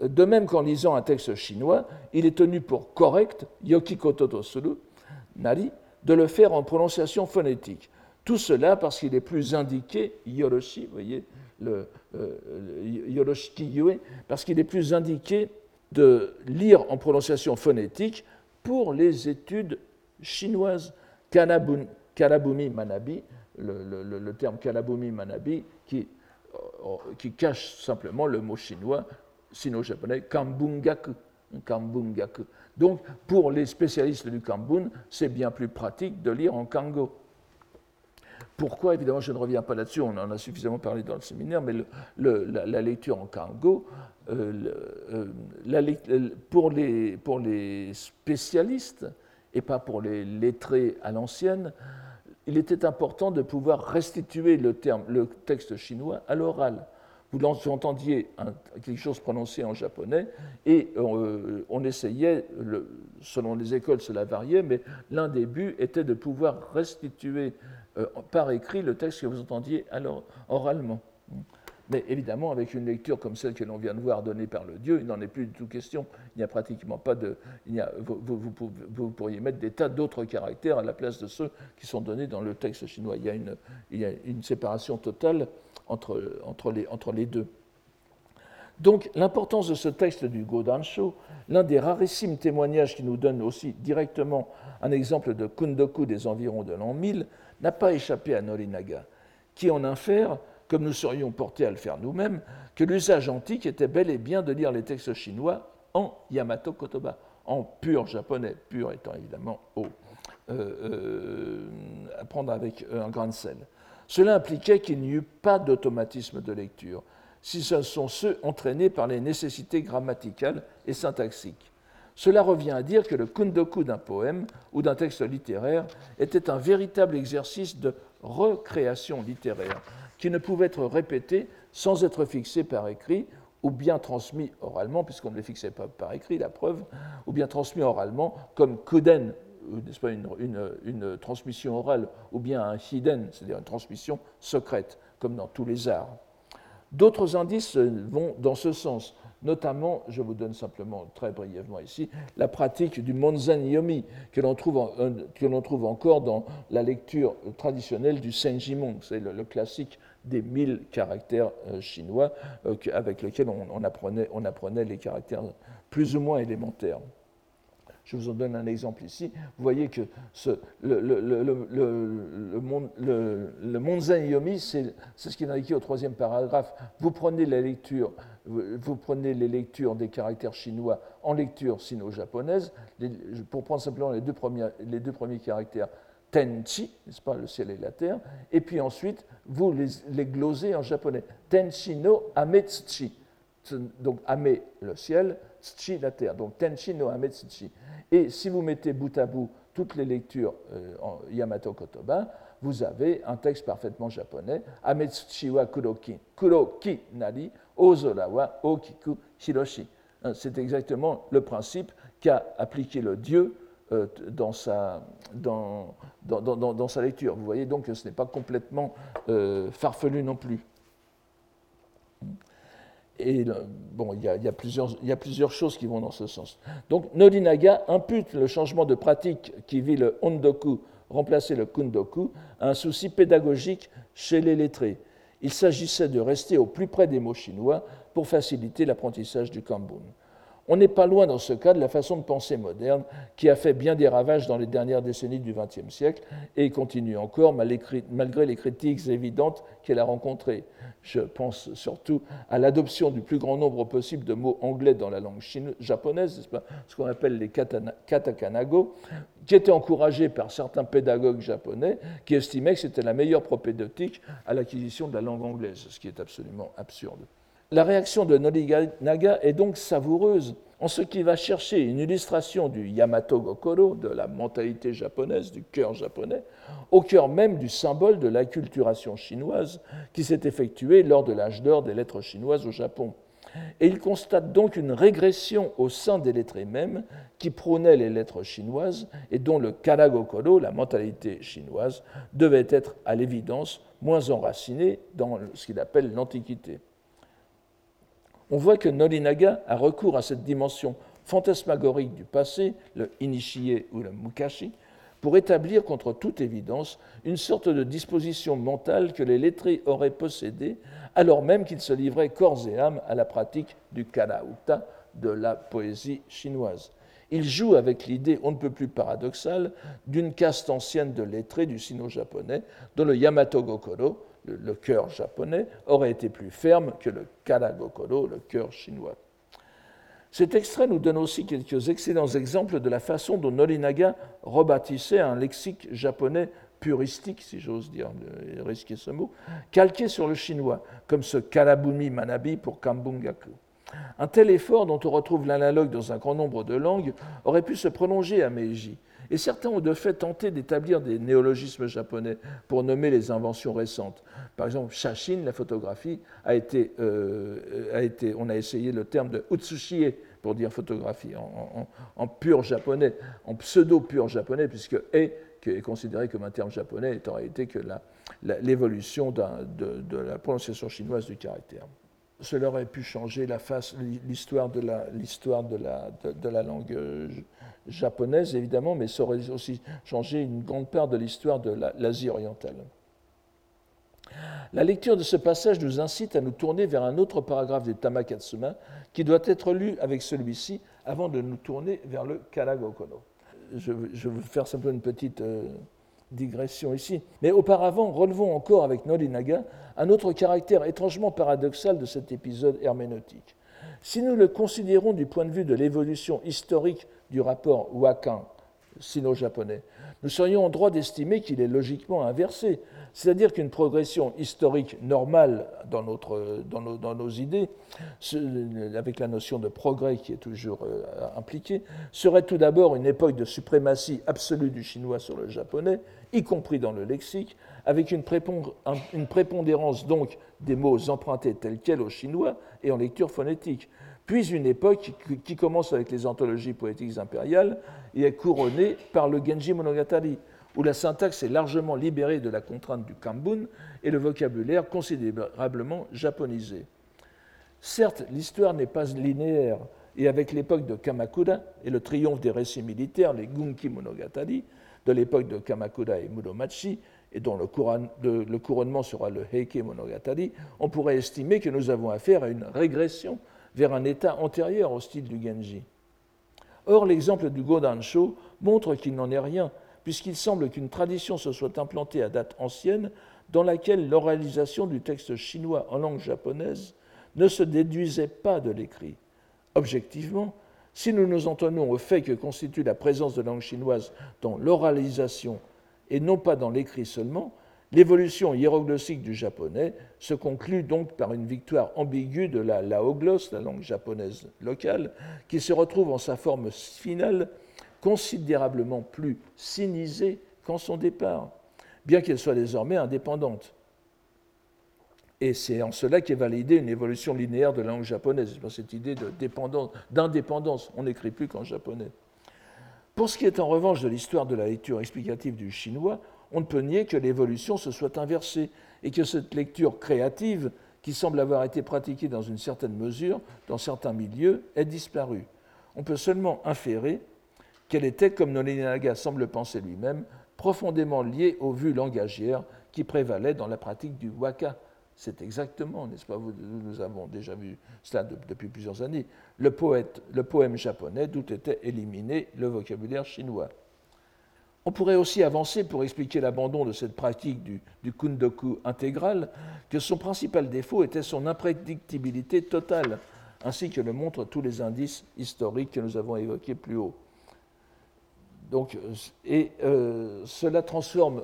De même qu'en lisant un texte chinois, il est tenu pour correct, Yokikoto Tosuru, Nari, de le faire en prononciation phonétique. Tout cela parce qu'il est plus indiqué, Yoroshi, vous voyez, le, euh, Yue, parce qu'il est plus indiqué de lire en prononciation phonétique pour les études chinoises. Kanabumi Manabi, le, terme Kanabumi Manabi, qui, euh, qui, cache simplement le mot chinois, sino-japonais, Kambungaku. Kambungaku. Donc, pour les spécialistes du Kambun, c'est bien plus pratique de lire en Kango. Pourquoi Évidemment, je ne reviens pas là-dessus, on en a suffisamment parlé dans le séminaire, mais la, lecture en Kango, euh, euh, pour, les, pour, les, spécialistes et pas pour les lettrés à l'ancienne, il était important de pouvoir restituer le, texte chinois à l'oral. Vous entendiez quelque chose prononcé en japonais et euh, on essayait, selon les écoles cela variait, mais l'un des buts était de pouvoir restituer euh, par écrit le texte que vous entendiez alors oralement. Mais évidemment, avec une lecture comme celle que l'on vient de voir donnée par le Dieu, il n'en est plus du tout question. Il n'y a pratiquement pas de. Il a, vous, pourriez mettre des tas d'autres caractères à la place de ceux qui sont donnés dans le texte chinois. Il y a une, il y a une séparation totale entre, entre, les, entre les deux. Donc, l'importance de ce texte du Godansho, l'un des rarissimes témoignages qui nous donne aussi directement un exemple de kundoku des environs de l'an 1000, n'a pas échappé à Norinaga, qui en infère, comme nous serions portés à le faire nous-mêmes, que l'usage antique était bel et bien de lire les textes chinois en Yamato Kotoba, en pur japonais, pur étant évidemment haut, euh, euh, à prendre avec un grain de sel. Cela impliquait qu'il n'y eut pas d'automatisme de lecture, si ce sont ceux entraînés par les nécessités grammaticales et syntaxiques. Cela revient à dire que le kundoku d'un poème ou d'un texte littéraire était un véritable exercice de recréation littéraire qui ne pouvait être répété sans être fixé par écrit ou bien transmis oralement, puisqu'on ne le fixait pas par écrit, la preuve, ou bien transmis oralement comme kuden, n'est-ce pas, une, transmission orale, ou bien un hiden, c'est-à-dire une transmission secrète, comme dans tous les arts. D'autres indices vont dans ce sens. Notamment, je vous donne simplement très brièvement ici, la pratique du Monzen Yomi, que l'on trouve, encore dans la lecture traditionnelle du Senjimon, c'est le, classique des mille caractères euh, chinois euh, avec apprenait, on apprenait les caractères plus ou moins élémentaires. Je vous en donne un exemple ici. Vous voyez que le, le, Yomi, c'est ce qui est indiqué au troisième paragraphe. Vous prenez la lecture vous prenez les lectures des caractères chinois en lecture sino-japonaise, pour prendre simplement les deux, premiers, les deux premiers caractères tenchi, n'est-ce pas, le ciel et la terre, et puis ensuite vous les, glosez en japonais. Tenchi no ametsuchi, Donc ame le ciel, tsuchi la terre. Donc tenchi no ame tsuchi. Et si vous mettez bout à bout toutes les lectures euh, en Yamato Kotoba, vous avez un texte parfaitement japonais. Ametsuchi wa kuroki, kuroki nari, ozora wa okiku hiroshi. Hein, c'est exactement le principe qu'a appliqué le dieu euh, dans, sa, dans, dans, dans, sa lecture. Vous voyez donc que ce n'est pas complètement euh, farfelu non plus. Et bon, il y, a, il, y a plusieurs, il y, a, plusieurs, choses qui vont dans ce sens. Donc, Norinaga impute le changement de pratique qui vit le Hondoku remplacer le kundoku à un souci pédagogique chez les lettrés. Il s'agissait de rester au plus près des mots chinois pour faciliter l'apprentissage du kambun. On n'est pas loin dans ce cas de la façon de penser moderne qui a fait bien des ravages dans les dernières décennies du XXe siècle et continue encore malgré les critiques évidentes qu'elle a rencontrées. Je pense surtout à l'adoption du plus grand nombre possible de mots anglais dans la langue japonaise, ce qu'on appelle les katakanago, qui était encouragé par certains pédagogues japonais qui estimaient que c'était la meilleure propédeutique à l'acquisition de la langue anglaise, ce qui est absolument absurde. La réaction de Norinaga est donc savoureuse en ce qu'il va chercher une illustration du Yamato Gokoro, de la mentalité japonaise, du cœur japonais, au cœur même du symbole de l'acculturation chinoise qui s'est effectuée lors de l'âge d'or des lettres chinoises au Japon. Et il constate donc une régression au sein des lettrés mêmes qui prônaient les lettres chinoises et dont le Karagokoro, la mentalité chinoise, devait être à l'évidence moins enracinée dans ce qu'il appelle l'Antiquité on voit que Norinaga a recours à cette dimension fantasmagorique du passé, le initié ou le mukashi, pour établir contre toute évidence une sorte de disposition mentale que les lettrés auraient possédée, alors même qu'ils se livraient corps et âme à la pratique du karauta, de la poésie chinoise. Il joue avec l'idée on ne peut plus paradoxale d'une caste ancienne de lettrés du sino-japonais, dont le Yamato Gokoro, le, cœur japonais, aurait été plus ferme que le Karagokoro, le cœur chinois. Cet extrait nous donne aussi quelques excellents exemples de la façon dont Norinaga rebâtissait un lexique japonais puristique, si j'ose dire, risquer ce mot, calqué sur le chinois, comme ce Karabumi Manabi pour Kambungaku. Un tel effort, dont on retrouve l'analogue dans un grand nombre de langues, aurait pu se prolonger à Meiji, et certains ont de fait tenté d'établir des néologismes japonais pour nommer les inventions récentes. Par exemple, shashin, la photographie, a été, euh, a été, on a essayé le terme de utsushie pour dire photographie en, pur japonais, en pseudo-pur japonais, puisque e est considéré comme un terme japonais est en réalité que l'évolution de, de la prononciation chinoise du caractère cela aurait pu changer l'histoire de la, de la, de, la langue euh, japonaise, évidemment, mais ça aurait aussi changé une grande part de l'histoire de l'Asie orientale. La lecture de ce passage nous incite à nous tourner vers un autre paragraphe du Tamakatsuma qui doit être lu avec celui-ci avant de nous tourner vers le Karagokono. Je, je veux faire simplement une petite euh, digression ici. Mais auparavant, relevons encore avec Norinaga un autre caractère étrangement paradoxal de cet épisode herméneutique. Si nous le considérons du point de vue de l'évolution historique du rapport Wakan sino-japonais, nous serions en droit d'estimer qu'il est logiquement inversé, c'est-à-dire qu'une progression historique normale dans, notre, dans, nos, dans, nos, idées, avec la notion de progrès qui est toujours euh, impliquée, serait tout d'abord une époque de suprématie absolue du chinois sur le japonais, y compris dans le lexique, avec une, prépondérance donc des mots empruntés tels quels au chinois et en lecture phonétique, puis une époque qui commence avec les anthologies poétiques impériales et est couronnée par le Genji Monogatari, où la syntaxe est largement libérée de la contrainte du kambun et le vocabulaire considérablement japonisé. Certes, l'histoire n'est pas linéaire, et avec l'époque de Kamakura et le triomphe des récits militaires, les Gunki Monogatari, de l'époque de Kamakura et Muromachi, et dont le, couronnement sera le Heike Monogatari, on pourrait estimer que nous avons affaire à une régression vers un état antérieur au style du Genji. Or, l'exemple du Godansho montre qu'il n'en est rien, puisqu'il semble qu'une tradition se soit implantée à date ancienne dans laquelle l'oralisation du texte chinois en langue japonaise ne se déduisait pas de l'écrit. Objectivement, si nous nous en au fait que constitue la présence de langue chinoise dans l'oralisation et non pas dans l'écrit seulement, L'évolution hiéroglossique du japonais se conclut donc par une victoire ambiguë de la laoglosse, la langue japonaise locale, qui se retrouve en sa forme finale considérablement plus sinisée qu'en son départ, bien qu'elle soit désormais indépendante. Et c'est en cela qu'est validée une évolution linéaire de la langue japonaise, cette idée d'indépendance. On n'écrit plus qu'en japonais. Pour ce qui est en revanche de l'histoire de la lecture explicative du chinois, on ne peut nier que l'évolution se soit inversée et que cette lecture créative, qui semble avoir été pratiquée dans une certaine mesure dans certains milieux, ait disparu. On peut seulement inférer qu'elle était, comme Nolinaga semble penser lui-même, profondément liée aux vues langagières qui prévalaient dans la pratique du waka. C'est exactement, n'est-ce pas Nous avons déjà vu cela depuis plusieurs années. Le, poème japonais d'où était éliminé le vocabulaire chinois. On pourrait aussi avancer pour expliquer l'abandon de cette pratique du, kundoku intégral que son principal défaut était son imprédictibilité totale, ainsi que le montrent tous les indices historiques que nous avons évoqués plus haut. Donc, et euh, cela transforme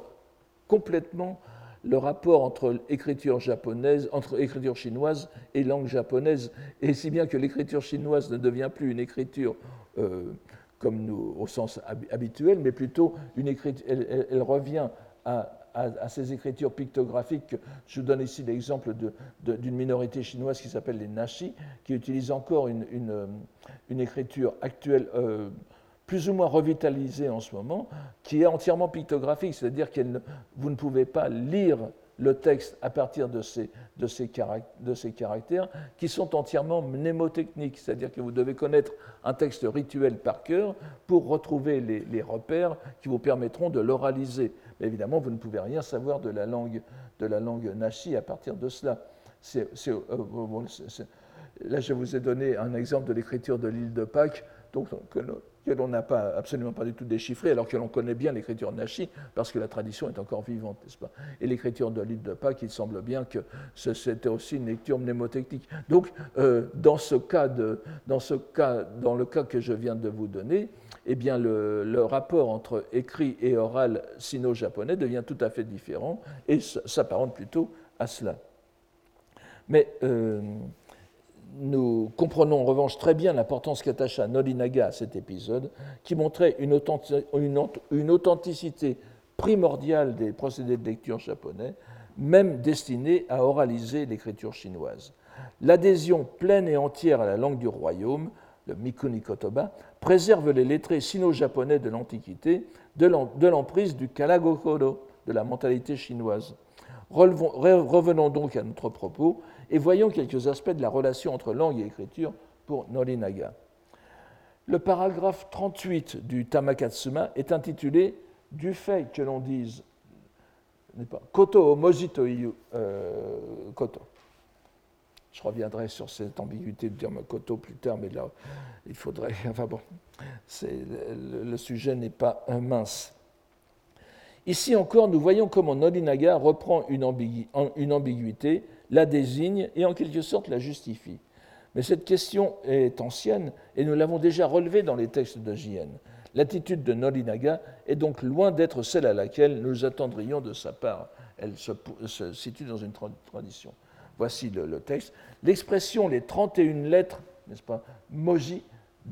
complètement le rapport entre écriture japonaise, entre écriture chinoise et langue japonaise, et si bien que l'écriture chinoise ne devient plus une écriture euh, comme nous, au sens habituel, mais plutôt une écriture, elle, revient à, ces écritures pictographiques. Je vous donne ici l'exemple d'une minorité chinoise qui s'appelle les Nashi, qui utilise encore une, une, écriture actuelle. Euh, plus ou moins revitalisée en ce moment, qui est entièrement pictographique, c'est-à-dire que vous ne pouvez pas lire le texte à partir de ces, caractères qui sont entièrement mnémotechniques, c'est-à-dire que vous devez connaître un texte rituel par cœur pour retrouver les, repères qui vous permettront de l'oraliser. Évidemment, vous ne pouvez rien savoir de la langue, de nashi à partir de cela. Euh, là, je vous ai donné un exemple de l'écriture de l'île de Pâques, donc, que, l'on n'a pas, absolument pas du tout déchiffré, alors que l'on connaît bien l'écriture Nashi, parce que la tradition est encore vivante, n'est-ce pas? Et l'écriture de l'île de Pâques, il semble bien que c'était aussi une lecture mnémotechnique. Donc, euh, dans, ce cas de, dans, ce cas, dans le cas que je viens de vous donner, eh bien, le, rapport entre écrit et oral sino-japonais devient tout à fait différent et s'apparente plutôt à cela. Mais euh, nous comprenons en revanche très bien l'importance qu'attacha Nolinaga à cet épisode, qui montrait une, authenticité primordiale des procédés de lecture japonais, même destinés à oraliser l'écriture chinoise. L'adhésion pleine et entière à la langue du royaume, le Mikuni Kotoba, préserve les lettrés sino-japonais de l'Antiquité de l'emprise du Kalagokoro, de la mentalité chinoise. Revenons donc à notre propos et voyons quelques aspects de la relation entre langue et écriture pour Norinaga. Le paragraphe 38 du Tamakatsuma est intitulé Du fait que l'on dise Koto o euh, koto. Je reviendrai sur cette ambiguïté de dire koto plus tard, mais là, il faudrait. Enfin bon, le, sujet n'est pas mince. Ici encore, nous voyons comment Norinaga reprend une ambiguïté la désigne et en quelque sorte la justifie. Mais cette question est ancienne et nous l'avons déjà relevée dans les textes de JN. L'attitude de Norinaga est donc loin d'être celle à laquelle nous attendrions de sa part. Elle se, situe dans une tradition. Voici le, texte. L'expression les 31 lettres, n'est-ce pas, moji,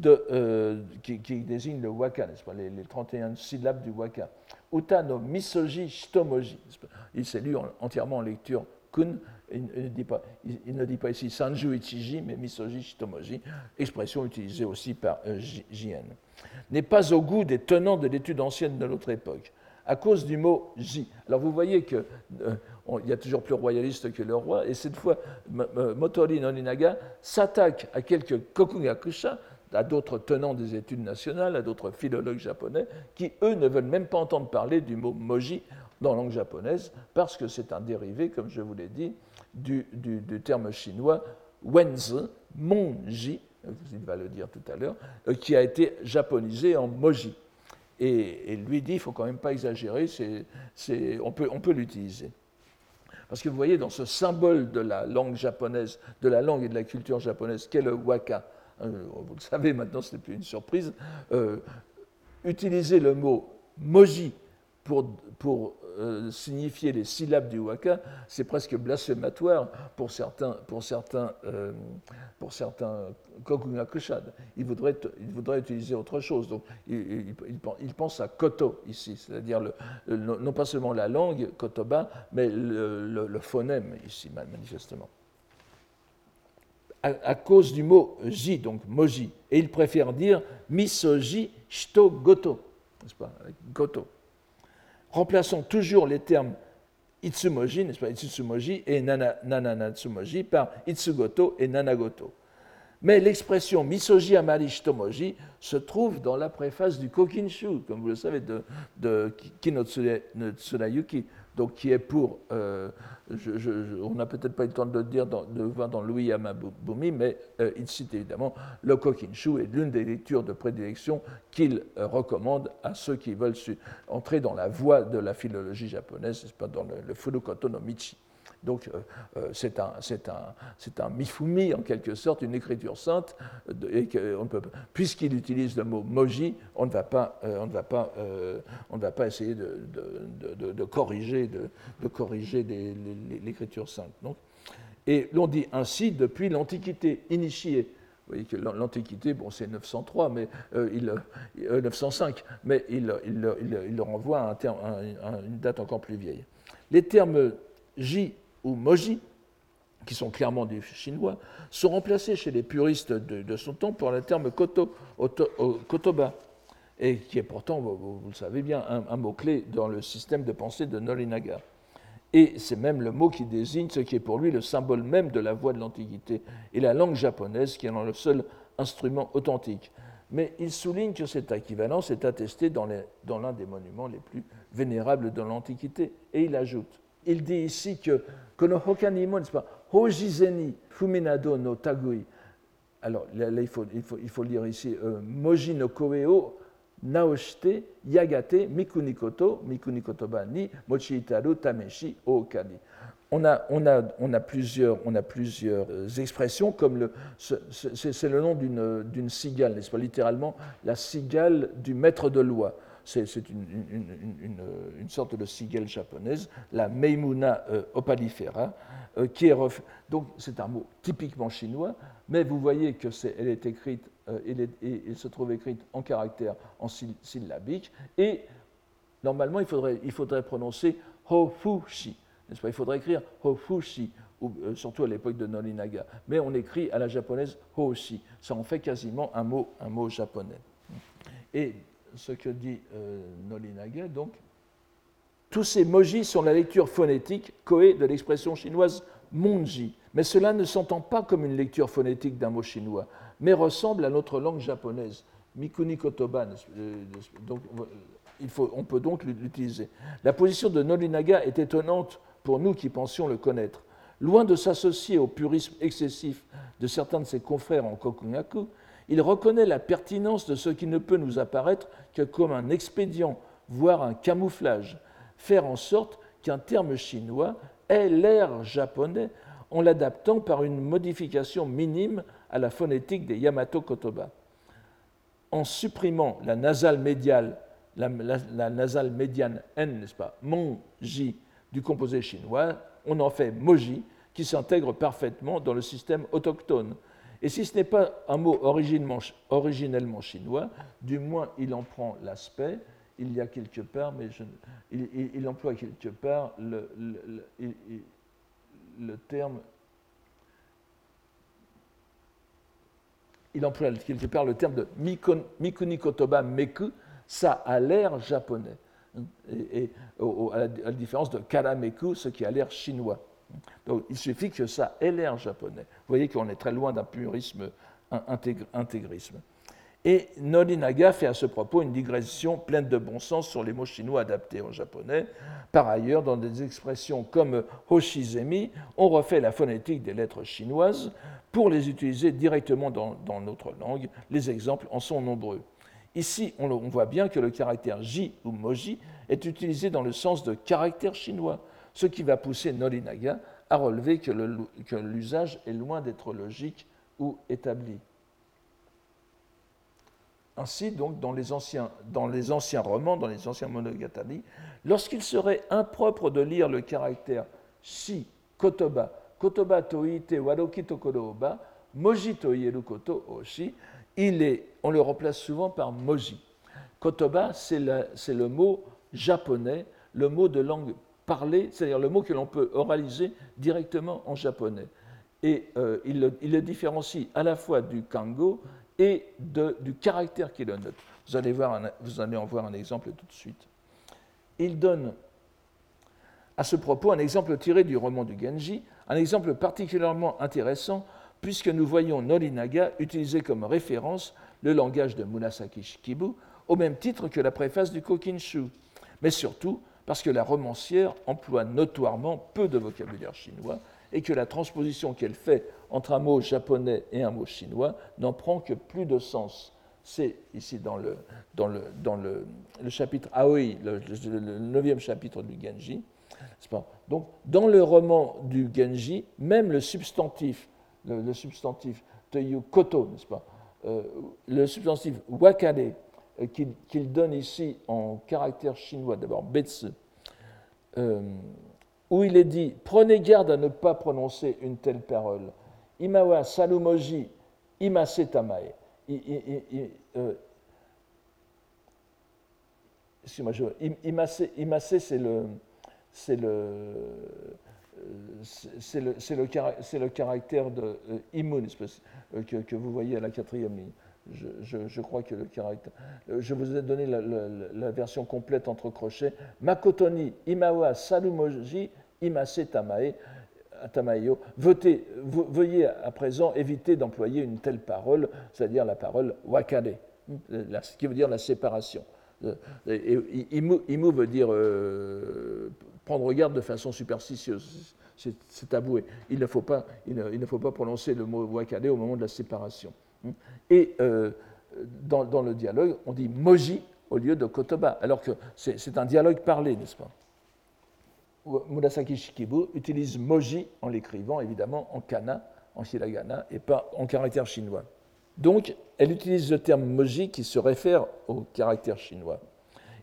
euh, qui, désigne le waka, n'est-ce pas, les, 31 syllabes du waka. Uta no misoji shitomoji. Il s'est lu entièrement en lecture kun, il, ne dit pas, ici Sanju Ichiji, mais Misoji Shitomoji, expression utilisée aussi par euh, JN, n'est pas au goût des tenants de l'étude ancienne de notre époque, à cause du mot J. Alors vous voyez qu'il euh, y a toujours plus royaliste que le roi, et cette fois, Motori Noninaga s'attaque à quelques Kokugakusha, à d'autres tenants des études nationales, à d'autres philologues japonais, qui, eux, ne veulent même pas entendre parler du mot moji dans la langue japonaise, parce que c'est un dérivé, comme je vous l'ai dit, du, terme chinois wenzi, monji, il va le dire tout à l'heure, euh, qui a été japonisé en moji. Et, lui dit, il ne faut quand même pas exagérer, on peut, on peut l'utiliser. Parce que vous voyez, dans ce symbole de la langue japonaise, de la langue et de la culture japonaise, qu'est le waka, hein, vous le savez maintenant, ce n'est plus une surprise, euh, utiliser le mot moji pour, euh, signifier les syllabes du waka, c'est presque blasphématoire pour certains, pour certains, euh, pour certains. Ils voudraient, ils voudraient utiliser autre chose. Donc, ils, pensent à koto ici, c'est-à-dire non pas seulement la langue, kotoba, mais le, phonème ici, manifestement. À, à, cause du mot ji, donc moji. Et ils préfèrent dire misoji shito goto, n'est-ce pas, goto remplaçons toujours les termes Itsumoji, n'est-ce et Nananatsumoji par Itsugoto et Nanagoto. Mais l'expression Misoji Amari Shitomoji se trouve dans la préface du Kokinshu, comme vous le savez, de, de donc qui est pour, euh, on n'a peut-être pas eu le temps de le dire, de voir dans Louis Yamabumi, mais euh, il cite évidemment le Kokinshu est l'une des lectures de prédilection qu'il euh, recommande à ceux qui veulent entrer dans la voie de la philologie japonaise, pas dans le, le Furukoto no Michi. Donc euh, euh, c'est un, un, un, mifumi, en quelque sorte, une écriture sainte, puisqu'il utilise le mot moji, on ne va pas, euh, on ne va pas, on ne va pas essayer de, de, de corriger, de, corriger l'écriture sainte. Donc, et l'on dit ainsi depuis l'Antiquité initiée. Vous voyez que l'Antiquité, bon, c'est 903, mais il, 905, mais il, il, il, renvoie un terme, à, une date encore plus vieille. Les termes J ou moji, qui sont clairement du chinois, sont remplacés chez les puristes de, son temps par le terme koto, kotoba, et qui est pourtant, vous, le savez bien, un, mot-clé dans le système de pensée de Norinaga. Et c'est même le mot qui désigne ce qui est pour lui le symbole même de la voix de l'Antiquité et la langue japonaise qui est le seul instrument authentique. Mais il souligne que cette équivalence est attestée dans l'un des monuments les plus vénérables de l'Antiquité. Et il ajoute il dit ici que kono hokanimo, n'est-ce pas, hojizeni fuminado no tagui. Alors là, il, faut, il, faut, il, faut, lire ici euh, moji no koe naoshite yagate mikunikoto mikunikotoba ni mochiitaru tameshi okani. On a, on, a, on, a plusieurs, on a plusieurs euh, expressions, comme le, c'est le nom d'une cigale, n'est-ce pas? Littéralement, la cigale du maître de loi c'est une, sorte de cigale japonaise, la Meimuna euh, opalifera, euh, qui est donc c'est un mot typiquement chinois, mais vous voyez que est, elle est écrite, euh, elle, se trouve écrite en caractère en syllabique, et normalement il faudrait, prononcer hofushi, n'est-ce pas? Il faudrait écrire hofushi, ou, surtout à l'époque de Norinaga, mais on écrit à la japonaise hoshi, ça en fait quasiment un mot, un mot japonais. Et ce que dit euh, donc. Tous ces moji sont la lecture phonétique koe de l'expression chinoise monji, mais cela ne s'entend pas comme une lecture phonétique d'un mot chinois, mais ressemble à notre langue japonaise, mikuni kotoba. Euh, donc, on peut donc l'utiliser. La position de Nolinaga est étonnante pour nous qui pensions le connaître. Loin de s'associer au purisme excessif de certains de ses confrères en Kokugaku, il reconnaît la pertinence de ce qui ne peut nous apparaître que comme un expédient, voire un camouflage, faire en sorte qu'un terme chinois ait l'air japonais en l'adaptant par une modification minime à la phonétique des Yamato Kotoba. En supprimant la nasale médiane N, n'est-ce pas, mon, J, du composé chinois, on en fait moji, qui s'intègre parfaitement dans le système autochtone, et si ce n'est pas un mot originellement chinois, du moins il en prend l'aspect. Il y a quelque part, mais je, il, emploie quelque part le, terme. Il emploie quelque part le terme de Mikuni Kotoba Meku, ça a l'air japonais. Et, à, la, différence de Karameku, ce qui a l'air chinois. Donc il suffit que ça ait l'air japonais. Vous voyez qu'on est très loin d'un purisme intégrisme. Et Norinaga fait à ce propos une digression pleine de bon sens sur les mots chinois adaptés en japonais. Par ailleurs, dans des expressions comme hoshizemi, on refait la phonétique des lettres chinoises pour les utiliser directement dans, notre langue. Les exemples en sont nombreux. Ici, on, on voit bien que le caractère ji ou moji est utilisé dans le sens de caractère chinois ce qui va pousser Nolinaga à relever que l'usage est loin d'être logique ou établi. ainsi, donc, dans les, anciens, romans, dans les anciens monogatari, lorsqu'il serait impropre de lire le caractère shi, kotoba, kotoba toite waroki tokoro oba, moji toieru koto oshi, on le remplace souvent par moji. Kotoba, c'est le mot japonais, le mot de langue parlée, c'est-à-dire le mot que l'on peut oraliser directement en japonais. Et euh, il, le, différencie à la fois du kango et du caractère qui le note. Vous allez, voir vous allez en voir un exemple tout de suite. Il donne à ce propos un exemple tiré du roman du Genji, un exemple particulièrement intéressant puisque nous voyons Norinaga utiliser comme référence le langage de Murasaki Shikibu au même titre que la préface du Kokinshu, mais surtout parce que la romancière emploie notoirement peu de vocabulaire chinois et que la transposition qu'elle fait entre un mot japonais et un mot chinois n'en prend que plus de sens. C'est ici dans le, dans le, dans le, chapitre Aoi, le, neuvième chapitre du Genji. Donc, dans le roman du Genji, même le substantif, le, substantif Toyu Koto, n'est-ce pas, euh, le substantif Wakare, euh, qu'il donne ici en caractère chinois, d'abord Betsu, euh, où il est dit Prenez garde à ne pas prononcer une telle parole. Imawa salumoji imase tamae. Euh, excusez-moi, imase, c'est le. C'est le, c'est le, le, caractère de euh, imun que, que, vous voyez à la quatrième ligne. Je, crois que le caractère. Euh, je vous ai donné la, version complète entre crochets. Makotoni, Imawa, Salumoji, Imase Tamae. Tamayo, veuillez à présent éviter d'employer une telle parole, c'est-à-dire la parole wakade, ce qui veut dire la séparation. Euh, et imu, veut dire euh, prendre garde de façon superstitieuse, c'est avoué. Il ne, faut pas, il ne, faut pas prononcer le mot wakade au moment de la séparation. Et euh, dans, le dialogue, on dit moji au lieu de kotoba, alors que c'est un dialogue parlé, n'est-ce pas? Murasaki Shikibu utilise moji en l'écrivant évidemment en kana, en hiragana, et pas en caractère chinois. Donc, elle utilise le terme moji qui se réfère au caractère chinois.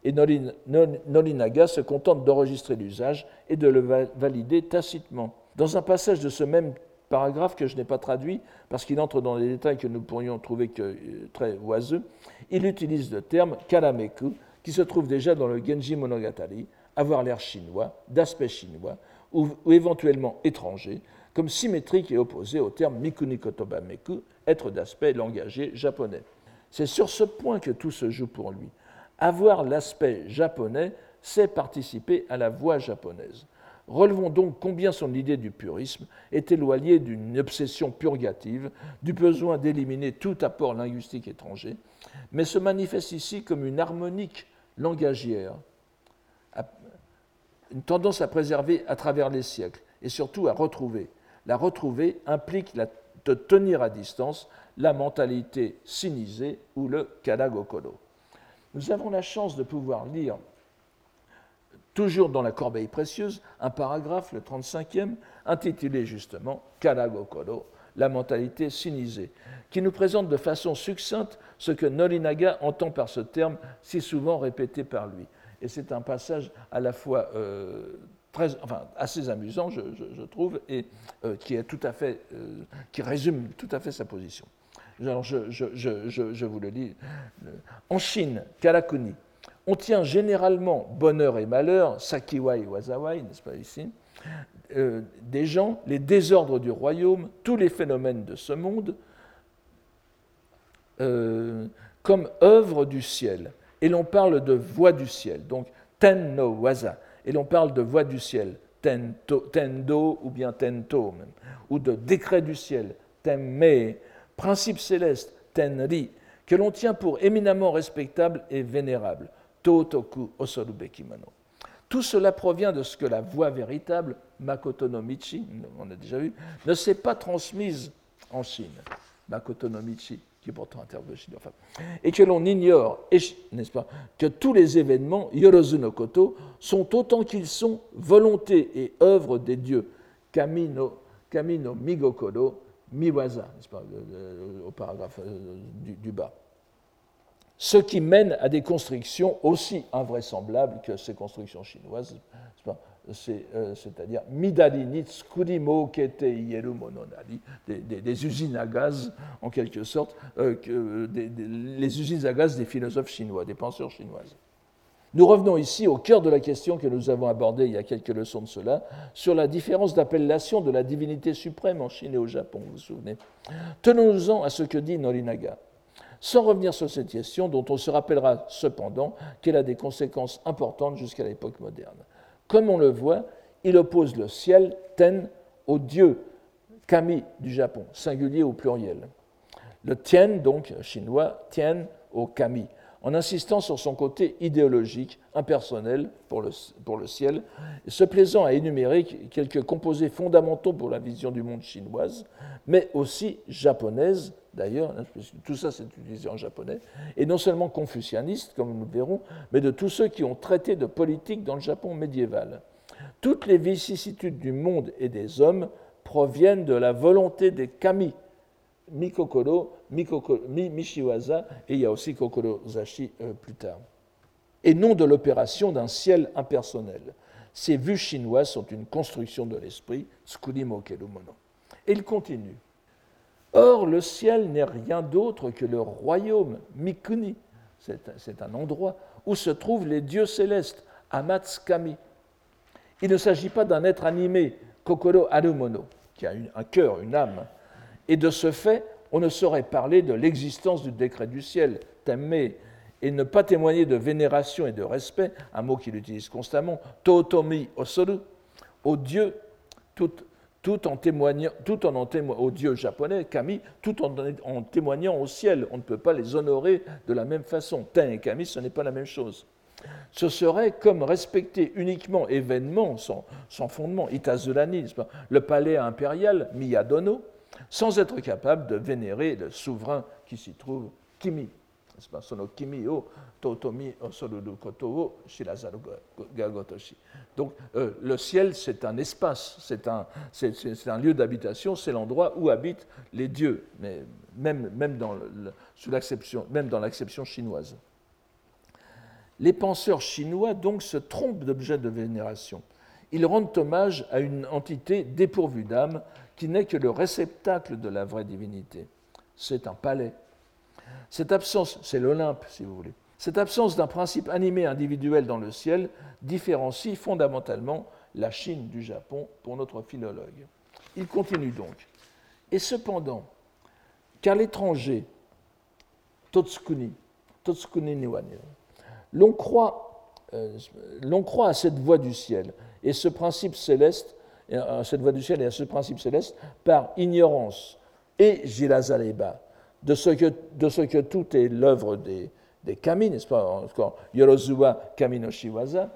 Et Norinaga se contente d'enregistrer l'usage et de le valider tacitement. Dans un passage de ce même paragraphe que je n'ai pas traduit parce qu'il entre dans des détails que nous pourrions trouver euh, très oiseux, il utilise le terme karameku qui se trouve déjà dans le Genji Monogatari, avoir l'air chinois, d'aspect chinois ou, éventuellement étranger, comme symétrique et opposé au terme mikuni kotoba meku, être d'aspect langagier japonais. C'est sur ce point que tout se joue pour lui. Avoir l'aspect japonais, c'est participer à la voix japonaise. Relevons donc combien son idée du purisme est éloignée d'une obsession purgative, du besoin d'éliminer tout apport linguistique étranger, mais se manifeste ici comme une harmonique langagière, une tendance à préserver à travers les siècles et surtout à retrouver. La retrouver implique de tenir à distance la mentalité sinisée ou le kadagokoro. Nous avons la chance de pouvoir lire toujours dans la corbeille précieuse, un paragraphe, le 35e, intitulé justement Karagokoro, la mentalité sinisée, qui nous présente de façon succincte ce que Norinaga entend par ce terme si souvent répété par lui. Et c'est un passage à la fois euh, assez amusant, je, trouve, et euh, euh, qui résume tout à fait sa position. Alors je, je vous le lis. En Chine, Karakuni, on tient généralement bonheur et malheur, sakiwai ou azawai, n'est-ce pas ici, euh, des gens, les désordres du royaume, tous les phénomènes de ce monde, euh, comme œuvre du ciel. Et l'on parle de voix du ciel, donc ten no waza. Et l'on parle de voix du ciel, tento, tendo ou bien tento même, ou de décret du ciel, temme, principe céleste, tenri, que l'on tient pour éminemment respectable et vénérable. Totoku. Tout cela provient de ce que la voix véritable, Makoto no Michi, on a déjà vu, ne s'est pas transmise en Chine. Makoto no Michi, qui est pourtant intervenu enfin, et que l'on ignore, n'est-ce pas, que tous les événements, Yorozu no Koto, sont autant qu'ils sont volonté et œuvre des dieux, Kamino, Kamino Migokoro, Miwaza, n'est-ce pas, au paragraphe euh, du bas. Ce qui mène à des constructions aussi invraisemblables que ces constructions chinoises, euh, c'est-à-dire Midalini Tsukurimo Kete Yeru Mononari, des, usines à gaz, en quelque sorte, euh, les usines à gaz des philosophes chinois, des penseurs chinoises. Nous revenons ici au cœur de la question que nous avons abordée il y a quelques leçons de cela, sur la différence d'appellation de la divinité suprême en Chine et au Japon, vous vous souvenez? Tenons-nous-en à ce que dit Norinaga. Sans revenir sur cette question, dont on se rappellera cependant qu'elle a des conséquences importantes jusqu'à l'époque moderne. Comme on le voit, il oppose le ciel, Ten, au dieu Kami du Japon, singulier au pluriel. Le Tien, donc chinois, Tien au Kami, en insistant sur son côté idéologique, impersonnel pour le, ciel, se plaisant à énumérer quelques composés fondamentaux pour la vision du monde chinoise, mais aussi japonaise, d'ailleurs, hein, tout ça c'est utilisé en japonais, et non seulement confucianiste, comme nous le verrons, mais de tous ceux qui ont traité de politique dans le Japon médiéval. Toutes les vicissitudes du monde et des hommes proviennent de la volonté des kami, Mikokoro, Mishiwaza, et il y a aussi Kokoro Zashi euh, plus tard, et non de l'opération d'un ciel impersonnel. Ces vues chinoises sont une construction de l'esprit, Tsukurimo Kerumono. Et il continue. Or, le ciel n'est rien d'autre que le royaume Mikuni, c'est un endroit où se trouvent les dieux célestes, Amatskami. Il ne s'agit pas d'un être animé, Kokoro Arumono, qui a un cœur, une âme. Et de ce fait, on ne saurait parler de l'existence du décret du ciel, Temme, et ne pas témoigner de vénération et de respect, un mot qu'il utilise constamment, Totomi Osoru, au Dieu tout en témoignant, tout en, au dieu japonais, Kami, tout en, témoignant au ciel. On ne peut pas les honorer de la même façon. Ten et Kami, ce n'est pas la même chose. Ce serait comme respecter uniquement événement sans, fondement, Itazulani, le palais impérial, Miyadono, sans être capable de vénérer le souverain qui s'y trouve, Kimi. Donc euh, le ciel, c'est un espace, c'est un, lieu d'habitation, c'est l'endroit où habitent les dieux, même, même dans l'acception chinoise. Les penseurs chinois donc se trompent d'objet de vénération. Ils rendent hommage à une entité dépourvue d'âme qui n'est que le réceptacle de la vraie divinité. C'est un palais, cette absence, c'est l'Olympe si vous voulez, cette absence d'un principe animé individuel dans le ciel différencie fondamentalement la Chine du Japon pour notre philologue. Il continue donc. Et cependant, car l'étranger, Totsukuni, Totsukuni Niwane, l'on croit, euh, croit à cette voie du ciel et ce principe céleste, à cette voie du ciel et à ce principe céleste par ignorance et Jilazaleba, de ce que, de ce que tout est l'œuvre des, des kami, n'est-ce pas Encore, Yorozuwa kami no shiwaza,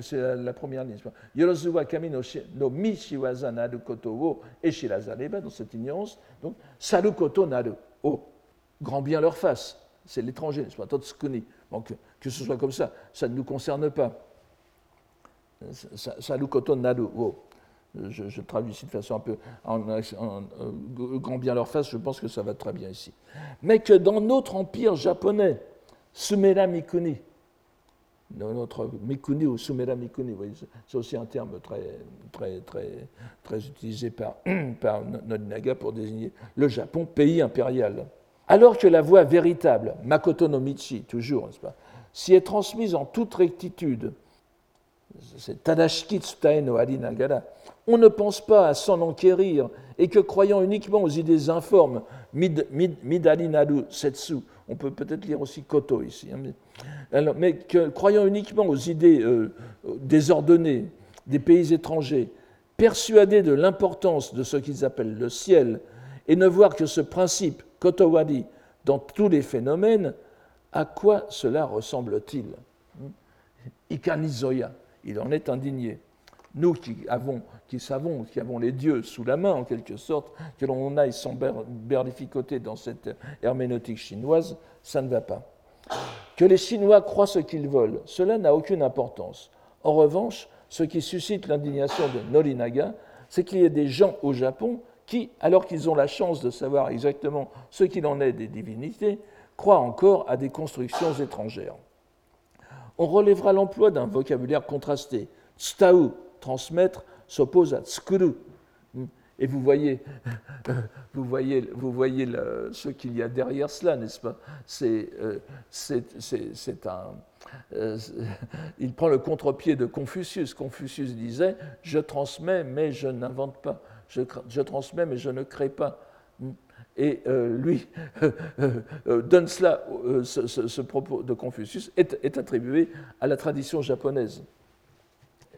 c'est la, première ligne, n'est-ce pas? Yorozuwa kami no, mi shiwaza naru koto wo e shirazareba, dans cette ignorance, donc saru koto naru o, grand bien leur face, c'est l'étranger, n'est-ce pas? Totsukuni, donc que ce soit comme ça, ça ne nous concerne pas. Saru koto naru o je, traduis ici de façon un peu en, grand bien leur face, je pense que ça va très bien ici. Mais que dans notre empire japonais, Sumera Mikuni, notre Mikuni ou Sumera Mikuni, c'est aussi un terme très, très, très, très utilisé par, par Nodinaga pour désigner le Japon, pays impérial. Alors que la voix véritable, Makoto no Michi, toujours, n'est-ce pas, s'y est transmise en toute rectitude, on ne pense pas à s'en enquérir et que croyant uniquement aux idées informes, mid, setsu, on peut peut-être lire aussi koto ici, hein, mais, que croyant uniquement aux idées euh, désordonnées des pays étrangers, persuadés de l'importance de ce qu'ils appellent le ciel, et ne voir que ce principe, kotowari, dans tous les phénomènes, à quoi cela ressemble-t-il? Ikanizoya, il en est indigné. Nous qui, avons, qui savons, qui avons les dieux sous la main en quelque sorte, que l'on aille berlificoter dans cette herméneutique chinoise, ça ne va pas. Que les Chinois croient ce qu'ils veulent, cela n'a aucune importance. En revanche, ce qui suscite l'indignation de Norinaga, c'est qu'il y a des gens au Japon qui, alors qu'ils ont la chance de savoir exactement ce qu'il en est des divinités, croient encore à des constructions étrangères. On relèvera l'emploi d'un vocabulaire contrasté. Tstau, transmettre, s'oppose à tskuru. Et vous voyez, ce qu'il y a derrière cela, n'est-ce pas? C'est euh, un. Euh, il prend le contre-pied de Confucius. Confucius disait Je transmets, mais je n'invente pas. Je, transmets, mais je ne crée pas. Et euh, lui donne cela, ce, propos de Confucius est, attribué à la tradition japonaise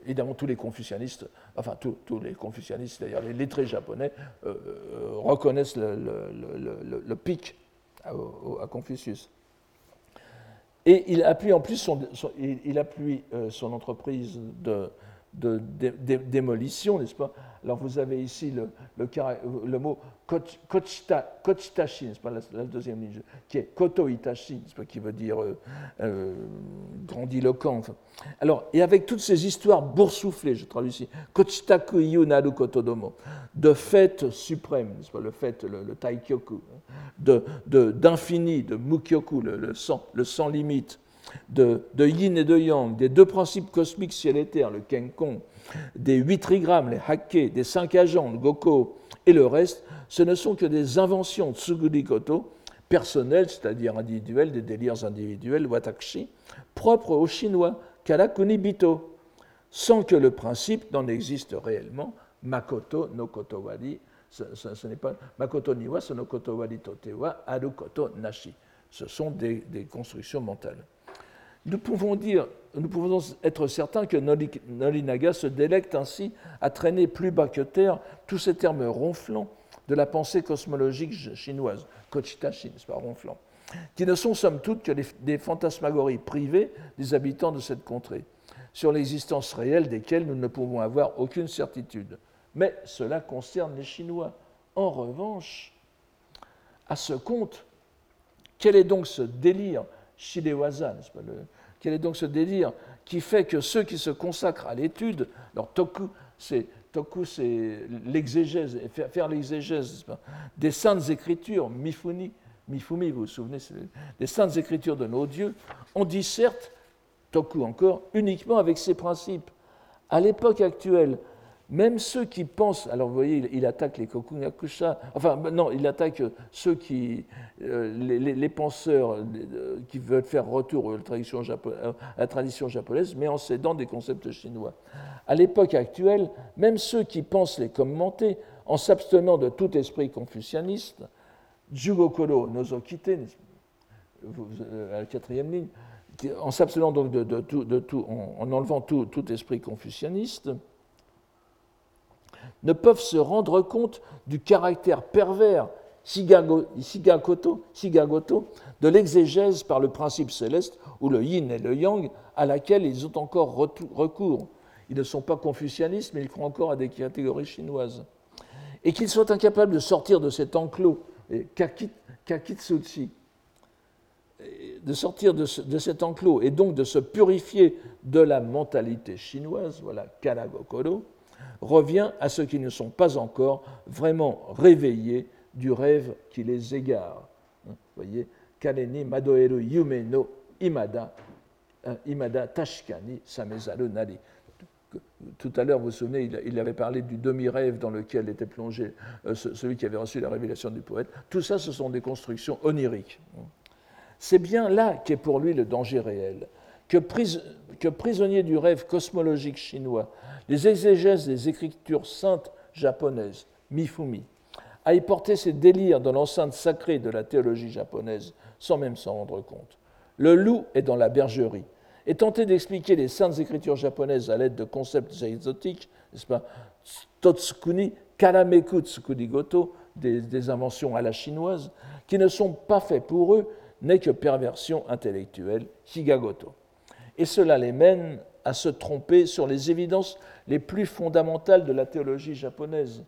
évidemment, tous les confucianistes, enfin tous, les confucianistes, d'ailleurs les lettrés japonais, euh, euh, reconnaissent le, pic à, Confucius. Et il appuie en plus son, il, appuie, euh, son entreprise de, de, démolition, n'est-ce pas? Alors vous avez ici le, le, mot kochitashi, n'est-ce pas? La, deuxième ligne, qui est koto itashi, n'est-ce pas, qui veut dire euh, euh, grandiloquent. Alors, et avec toutes ces histoires boursouflées, je traduis ici, kochitaku iyu naru kotodomo, de fête suprême, n'est-ce pas, le fait, le, taikyoku, d'infini, de, de mukyoku, le, le, sans, le sans limite, de, yin et de yang, des deux principes cosmiques ciel et terre, le kenkon, des huit trigrammes, les hakke, des cinq agents, le goko, et le reste, ce ne sont que des inventions tsugurikoto, personnelles, c'est-à-dire individuelles, des délires individuels, watakshi, propres aux Chinois, karakunibito, sans que le principe n'en existe réellement, makoto no kotowari, ce, n'est pas makoto niwa, ce no kotowari totewa, arukoto nashi. Ce sont des constructions mentales. Nous pouvons, être certains que Nolinaga se délecte ainsi à traîner plus bas que terre tous ces termes ronflants de la pensée cosmologique chinoise, Kochitashi, n'est-ce pas, ronflant, qui ne sont somme toute que des fantasmagories privées des habitants de cette contrée, sur l'existence réelle desquelles nous ne pouvons avoir aucune certitude. Mais cela concerne les Chinois. En revanche, à ce compte, quel est donc ce délire Shidewaza, n'est-ce pas Quel est donc ce délire qui fait que ceux qui se consacrent à l'étude, alors toku, c'est toku, c'est l'exégèse, faire, l'exégèse des saintes écritures, mifuni, mifumi, vous vous souvenez, des saintes écritures de nos dieux, on dit certes, toku encore, uniquement avec ces principes. À l'époque actuelle, même ceux qui pensent, alors vous voyez, il, attaque les Kokunakusha, enfin non, il attaque ceux qui, euh, les, penseurs euh, qui veulent faire retour à la, tradition japonaise, mais en cédant des concepts chinois. À l'époque actuelle, même ceux qui pensent les commenter, en s'abstenant de tout esprit confucianiste, Jugokoro Nozokite, euh, à la quatrième ligne, en s'abstenant donc de, tout, tout, en, enlevant tout, tout esprit confucianiste, ne peuvent se rendre compte du caractère pervers Shigagoto, de l'exégèse par le principe céleste, ou le yin et le yang, à laquelle ils ont encore recours. Ils ne sont pas confucianistes, mais ils croient encore à des catégories chinoises. Et qu'ils soient incapables de sortir de cet enclos, de sortir de, de, cet enclos et donc de se purifier de la mentalité chinoise, voilà, Kanagokoro, revient à ceux qui ne sont pas encore vraiment réveillés du rêve qui les égare. Vous voyez, Kaleni Madoeru Yume no Imada, euh, Imada Tashkani Samezaru Nari. Tout à l'heure, vous vous souvenez, il avait parlé du demi-rêve dans lequel était plongé euh, celui qui avait reçu la révélation du poète. Tout ça, ce sont des constructions oniriques. C'est bien là qu'est pour lui le danger réel, que, que prisonnier du rêve cosmologique chinois, les exégèses des écritures saintes japonaises, Mifumi, à y porter ses délires dans l'enceinte sacrée de la théologie japonaise sans même s'en rendre compte. Le loup est dans la bergerie. Et tenter d'expliquer les saintes écritures japonaises à l'aide de concepts exotiques, n'est-ce pas Totsukuni, Karameku Tsukuni Goto, des, des inventions à la chinoise, qui ne sont pas faits pour eux, n'est que perversion intellectuelle, Higagoto. Et cela les mène à se tromper sur les évidences les plus fondamentales de la théologie japonaise.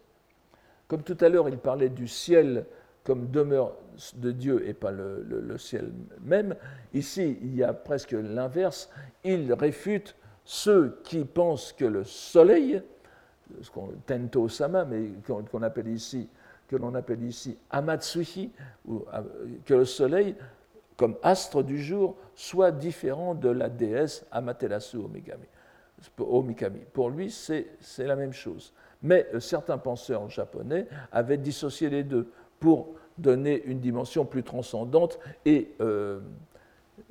Comme tout à l'heure, il parlait du ciel comme demeure de Dieu et pas le, ciel même, ici, il y a presque l'inverse. Il réfute ceux qui pensent que le soleil, ce qu'on tento sama, mais qu'on appelle ici que l'on appelle ici Amatsuhi, euh, que le soleil comme astre du jour, soit différent de la déesse Amaterasu Omikami. Pour lui, c'est la même chose. Mais euh, certains penseurs japonais avaient dissocié les deux pour donner une dimension plus transcendante et euh,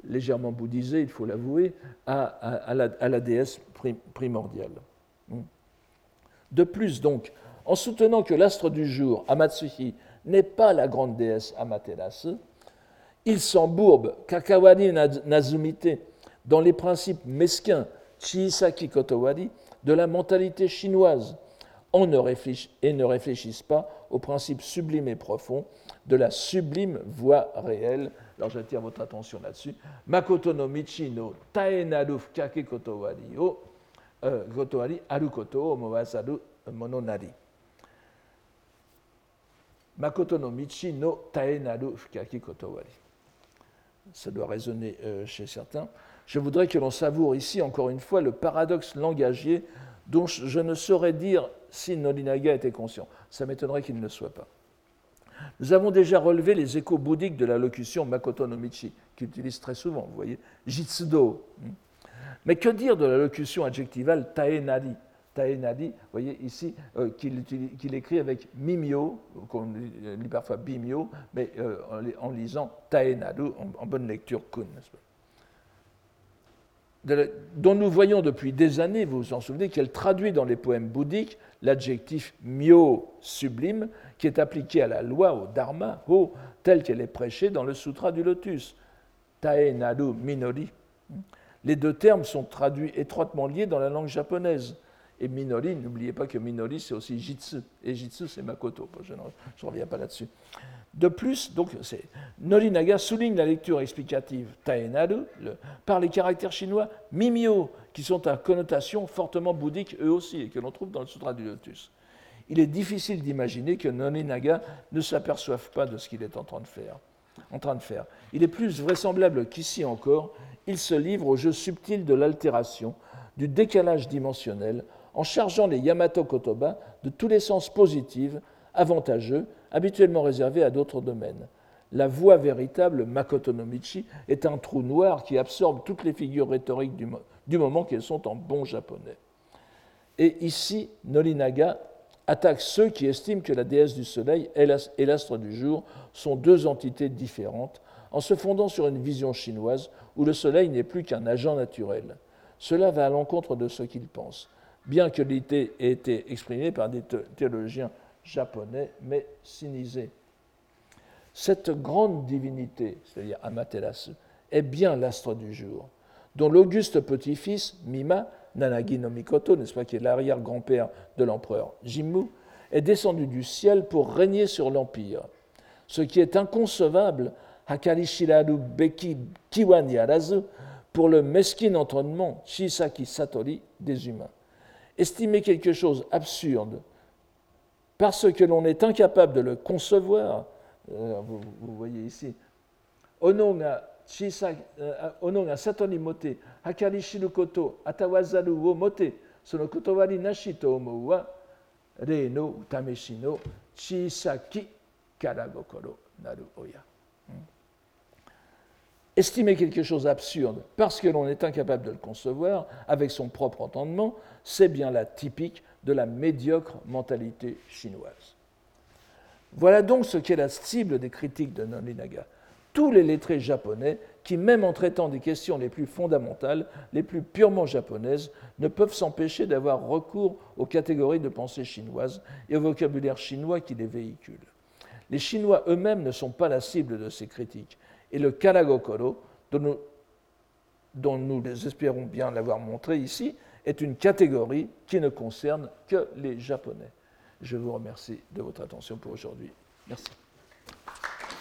légèrement bouddhisée, il faut l'avouer, à, la, déesse primordiale. Hmm. De plus, donc, en soutenant que l'astre du jour, Amatsuhi, n'est pas la grande déesse Amaterasu, il s'embourbe, Kakawari Nazumite, dans les principes mesquins, Chiisaki Kotowari, de la mentalité chinoise, et ne réfléchissent pas aux principes sublimes et profonds de la sublime voie réelle. Alors j'attire votre attention là-dessus. Makoto no michi no taenaru fukake kotowari o kotowari aru koto o mowasaru mononari. Makoto no michi no taenaru fukake kotowari. Ça doit résonner euh, chez certains. Je voudrais que l'on savoure ici, encore une fois, le paradoxe langagier dont je ne saurais dire si Nolinaga était conscient. Ça m'étonnerait qu'il ne le soit pas. Nous avons déjà relevé les échos bouddhiques de la locution Makoto no Michi, qu'il utilise très souvent, vous voyez, Jitsudo. Mais que dire de la locution adjectivale Taenari Taenari, vous voyez ici, euh, qu'il écrit avec Mimio, qu'on lit parfois Bimio, mais euh, en, lisant Taenaru, en, bonne lecture Kun, dont nous voyons depuis des années, vous vous en souvenez, qu'elle traduit dans les poèmes bouddhiques l'adjectif myo sublime qui est appliqué à la loi, au dharma, ho, tel qu'elle est prêchée dans le Sutra du Lotus, tae naru minori. Les deux termes sont traduits étroitement liés dans la langue japonaise. Et Minori, n'oubliez pas que Minori, c'est aussi Jitsu. Et Jitsu, c'est Makoto. Je ne reviens pas là-dessus. De plus, donc, Norinaga souligne la lecture explicative Taenaru par les caractères chinois Mimio, qui sont à connotation fortement bouddhique eux aussi, et que l'on trouve dans le Sutra du Lotus. Il est difficile d'imaginer que Norinaga ne s'aperçoive pas de ce qu'il est en train de faire. En train de faire. Il est plus vraisemblable qu'ici encore, il se livre au jeu subtil de l'altération, du décalage dimensionnel, en chargeant les Yamato Kotoba de tous les sens positifs, avantageux, habituellement réservés à d'autres domaines. La voix véritable, Makoto no Michi, est un trou noir qui absorbe toutes les figures rhétoriques du, moment qu'elles sont en bon japonais. Et ici, Nolinaga attaque ceux qui estiment que la déesse du soleil et l'astre du jour sont deux entités différentes, en se fondant sur une vision chinoise où le soleil n'est plus qu'un agent naturel. Cela va à l'encontre de ce qu'ils pensent bien que l'idée ait été exprimée par des théologiens japonais, mais sinisés. Cette grande divinité, c'est-à-dire Amaterasu, est bien l'astre du jour, dont l'auguste petit-fils, Mima, Nanagi no Mikoto, n'est-ce pas, qui est l'arrière-grand-père de l'empereur Jimmu, est descendu du ciel pour régner sur l'empire. Ce qui est inconcevable, Hakarishiraru Beki Kiwan Yarazu, pour le mesquin entraînement Shisaki Satori des humains estimer quelque chose absurde parce que l'on est incapable de le concevoir, euh, vous, voyez ici, ononga euh, satoni mote, hakari koto, atawazaru wo mote, sono kotowari nashi to omou wa, re no tameshi no chisaki karagokoro naru oya. Estimer quelque chose absurde parce que l'on est incapable de le concevoir avec son propre entendement, c'est bien la typique de la médiocre mentalité chinoise. Voilà donc ce qu'est la cible des critiques de Nolinaga. Tous les lettrés japonais qui, même en traitant des questions les plus fondamentales, les plus purement japonaises, ne peuvent s'empêcher d'avoir recours aux catégories de pensée chinoises et au vocabulaire chinois qui les véhicule. Les Chinois eux-mêmes ne sont pas la cible de ces critiques, et le karagokoro, dont nous, dont nous espérons bien l'avoir montré ici, est une catégorie qui ne concerne que les Japonais. Je vous remercie de votre attention pour aujourd'hui. Merci.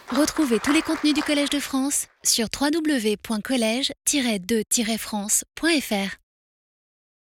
Retrouvez tous les contenus du Collège de France sur www.colège-2-france.fr.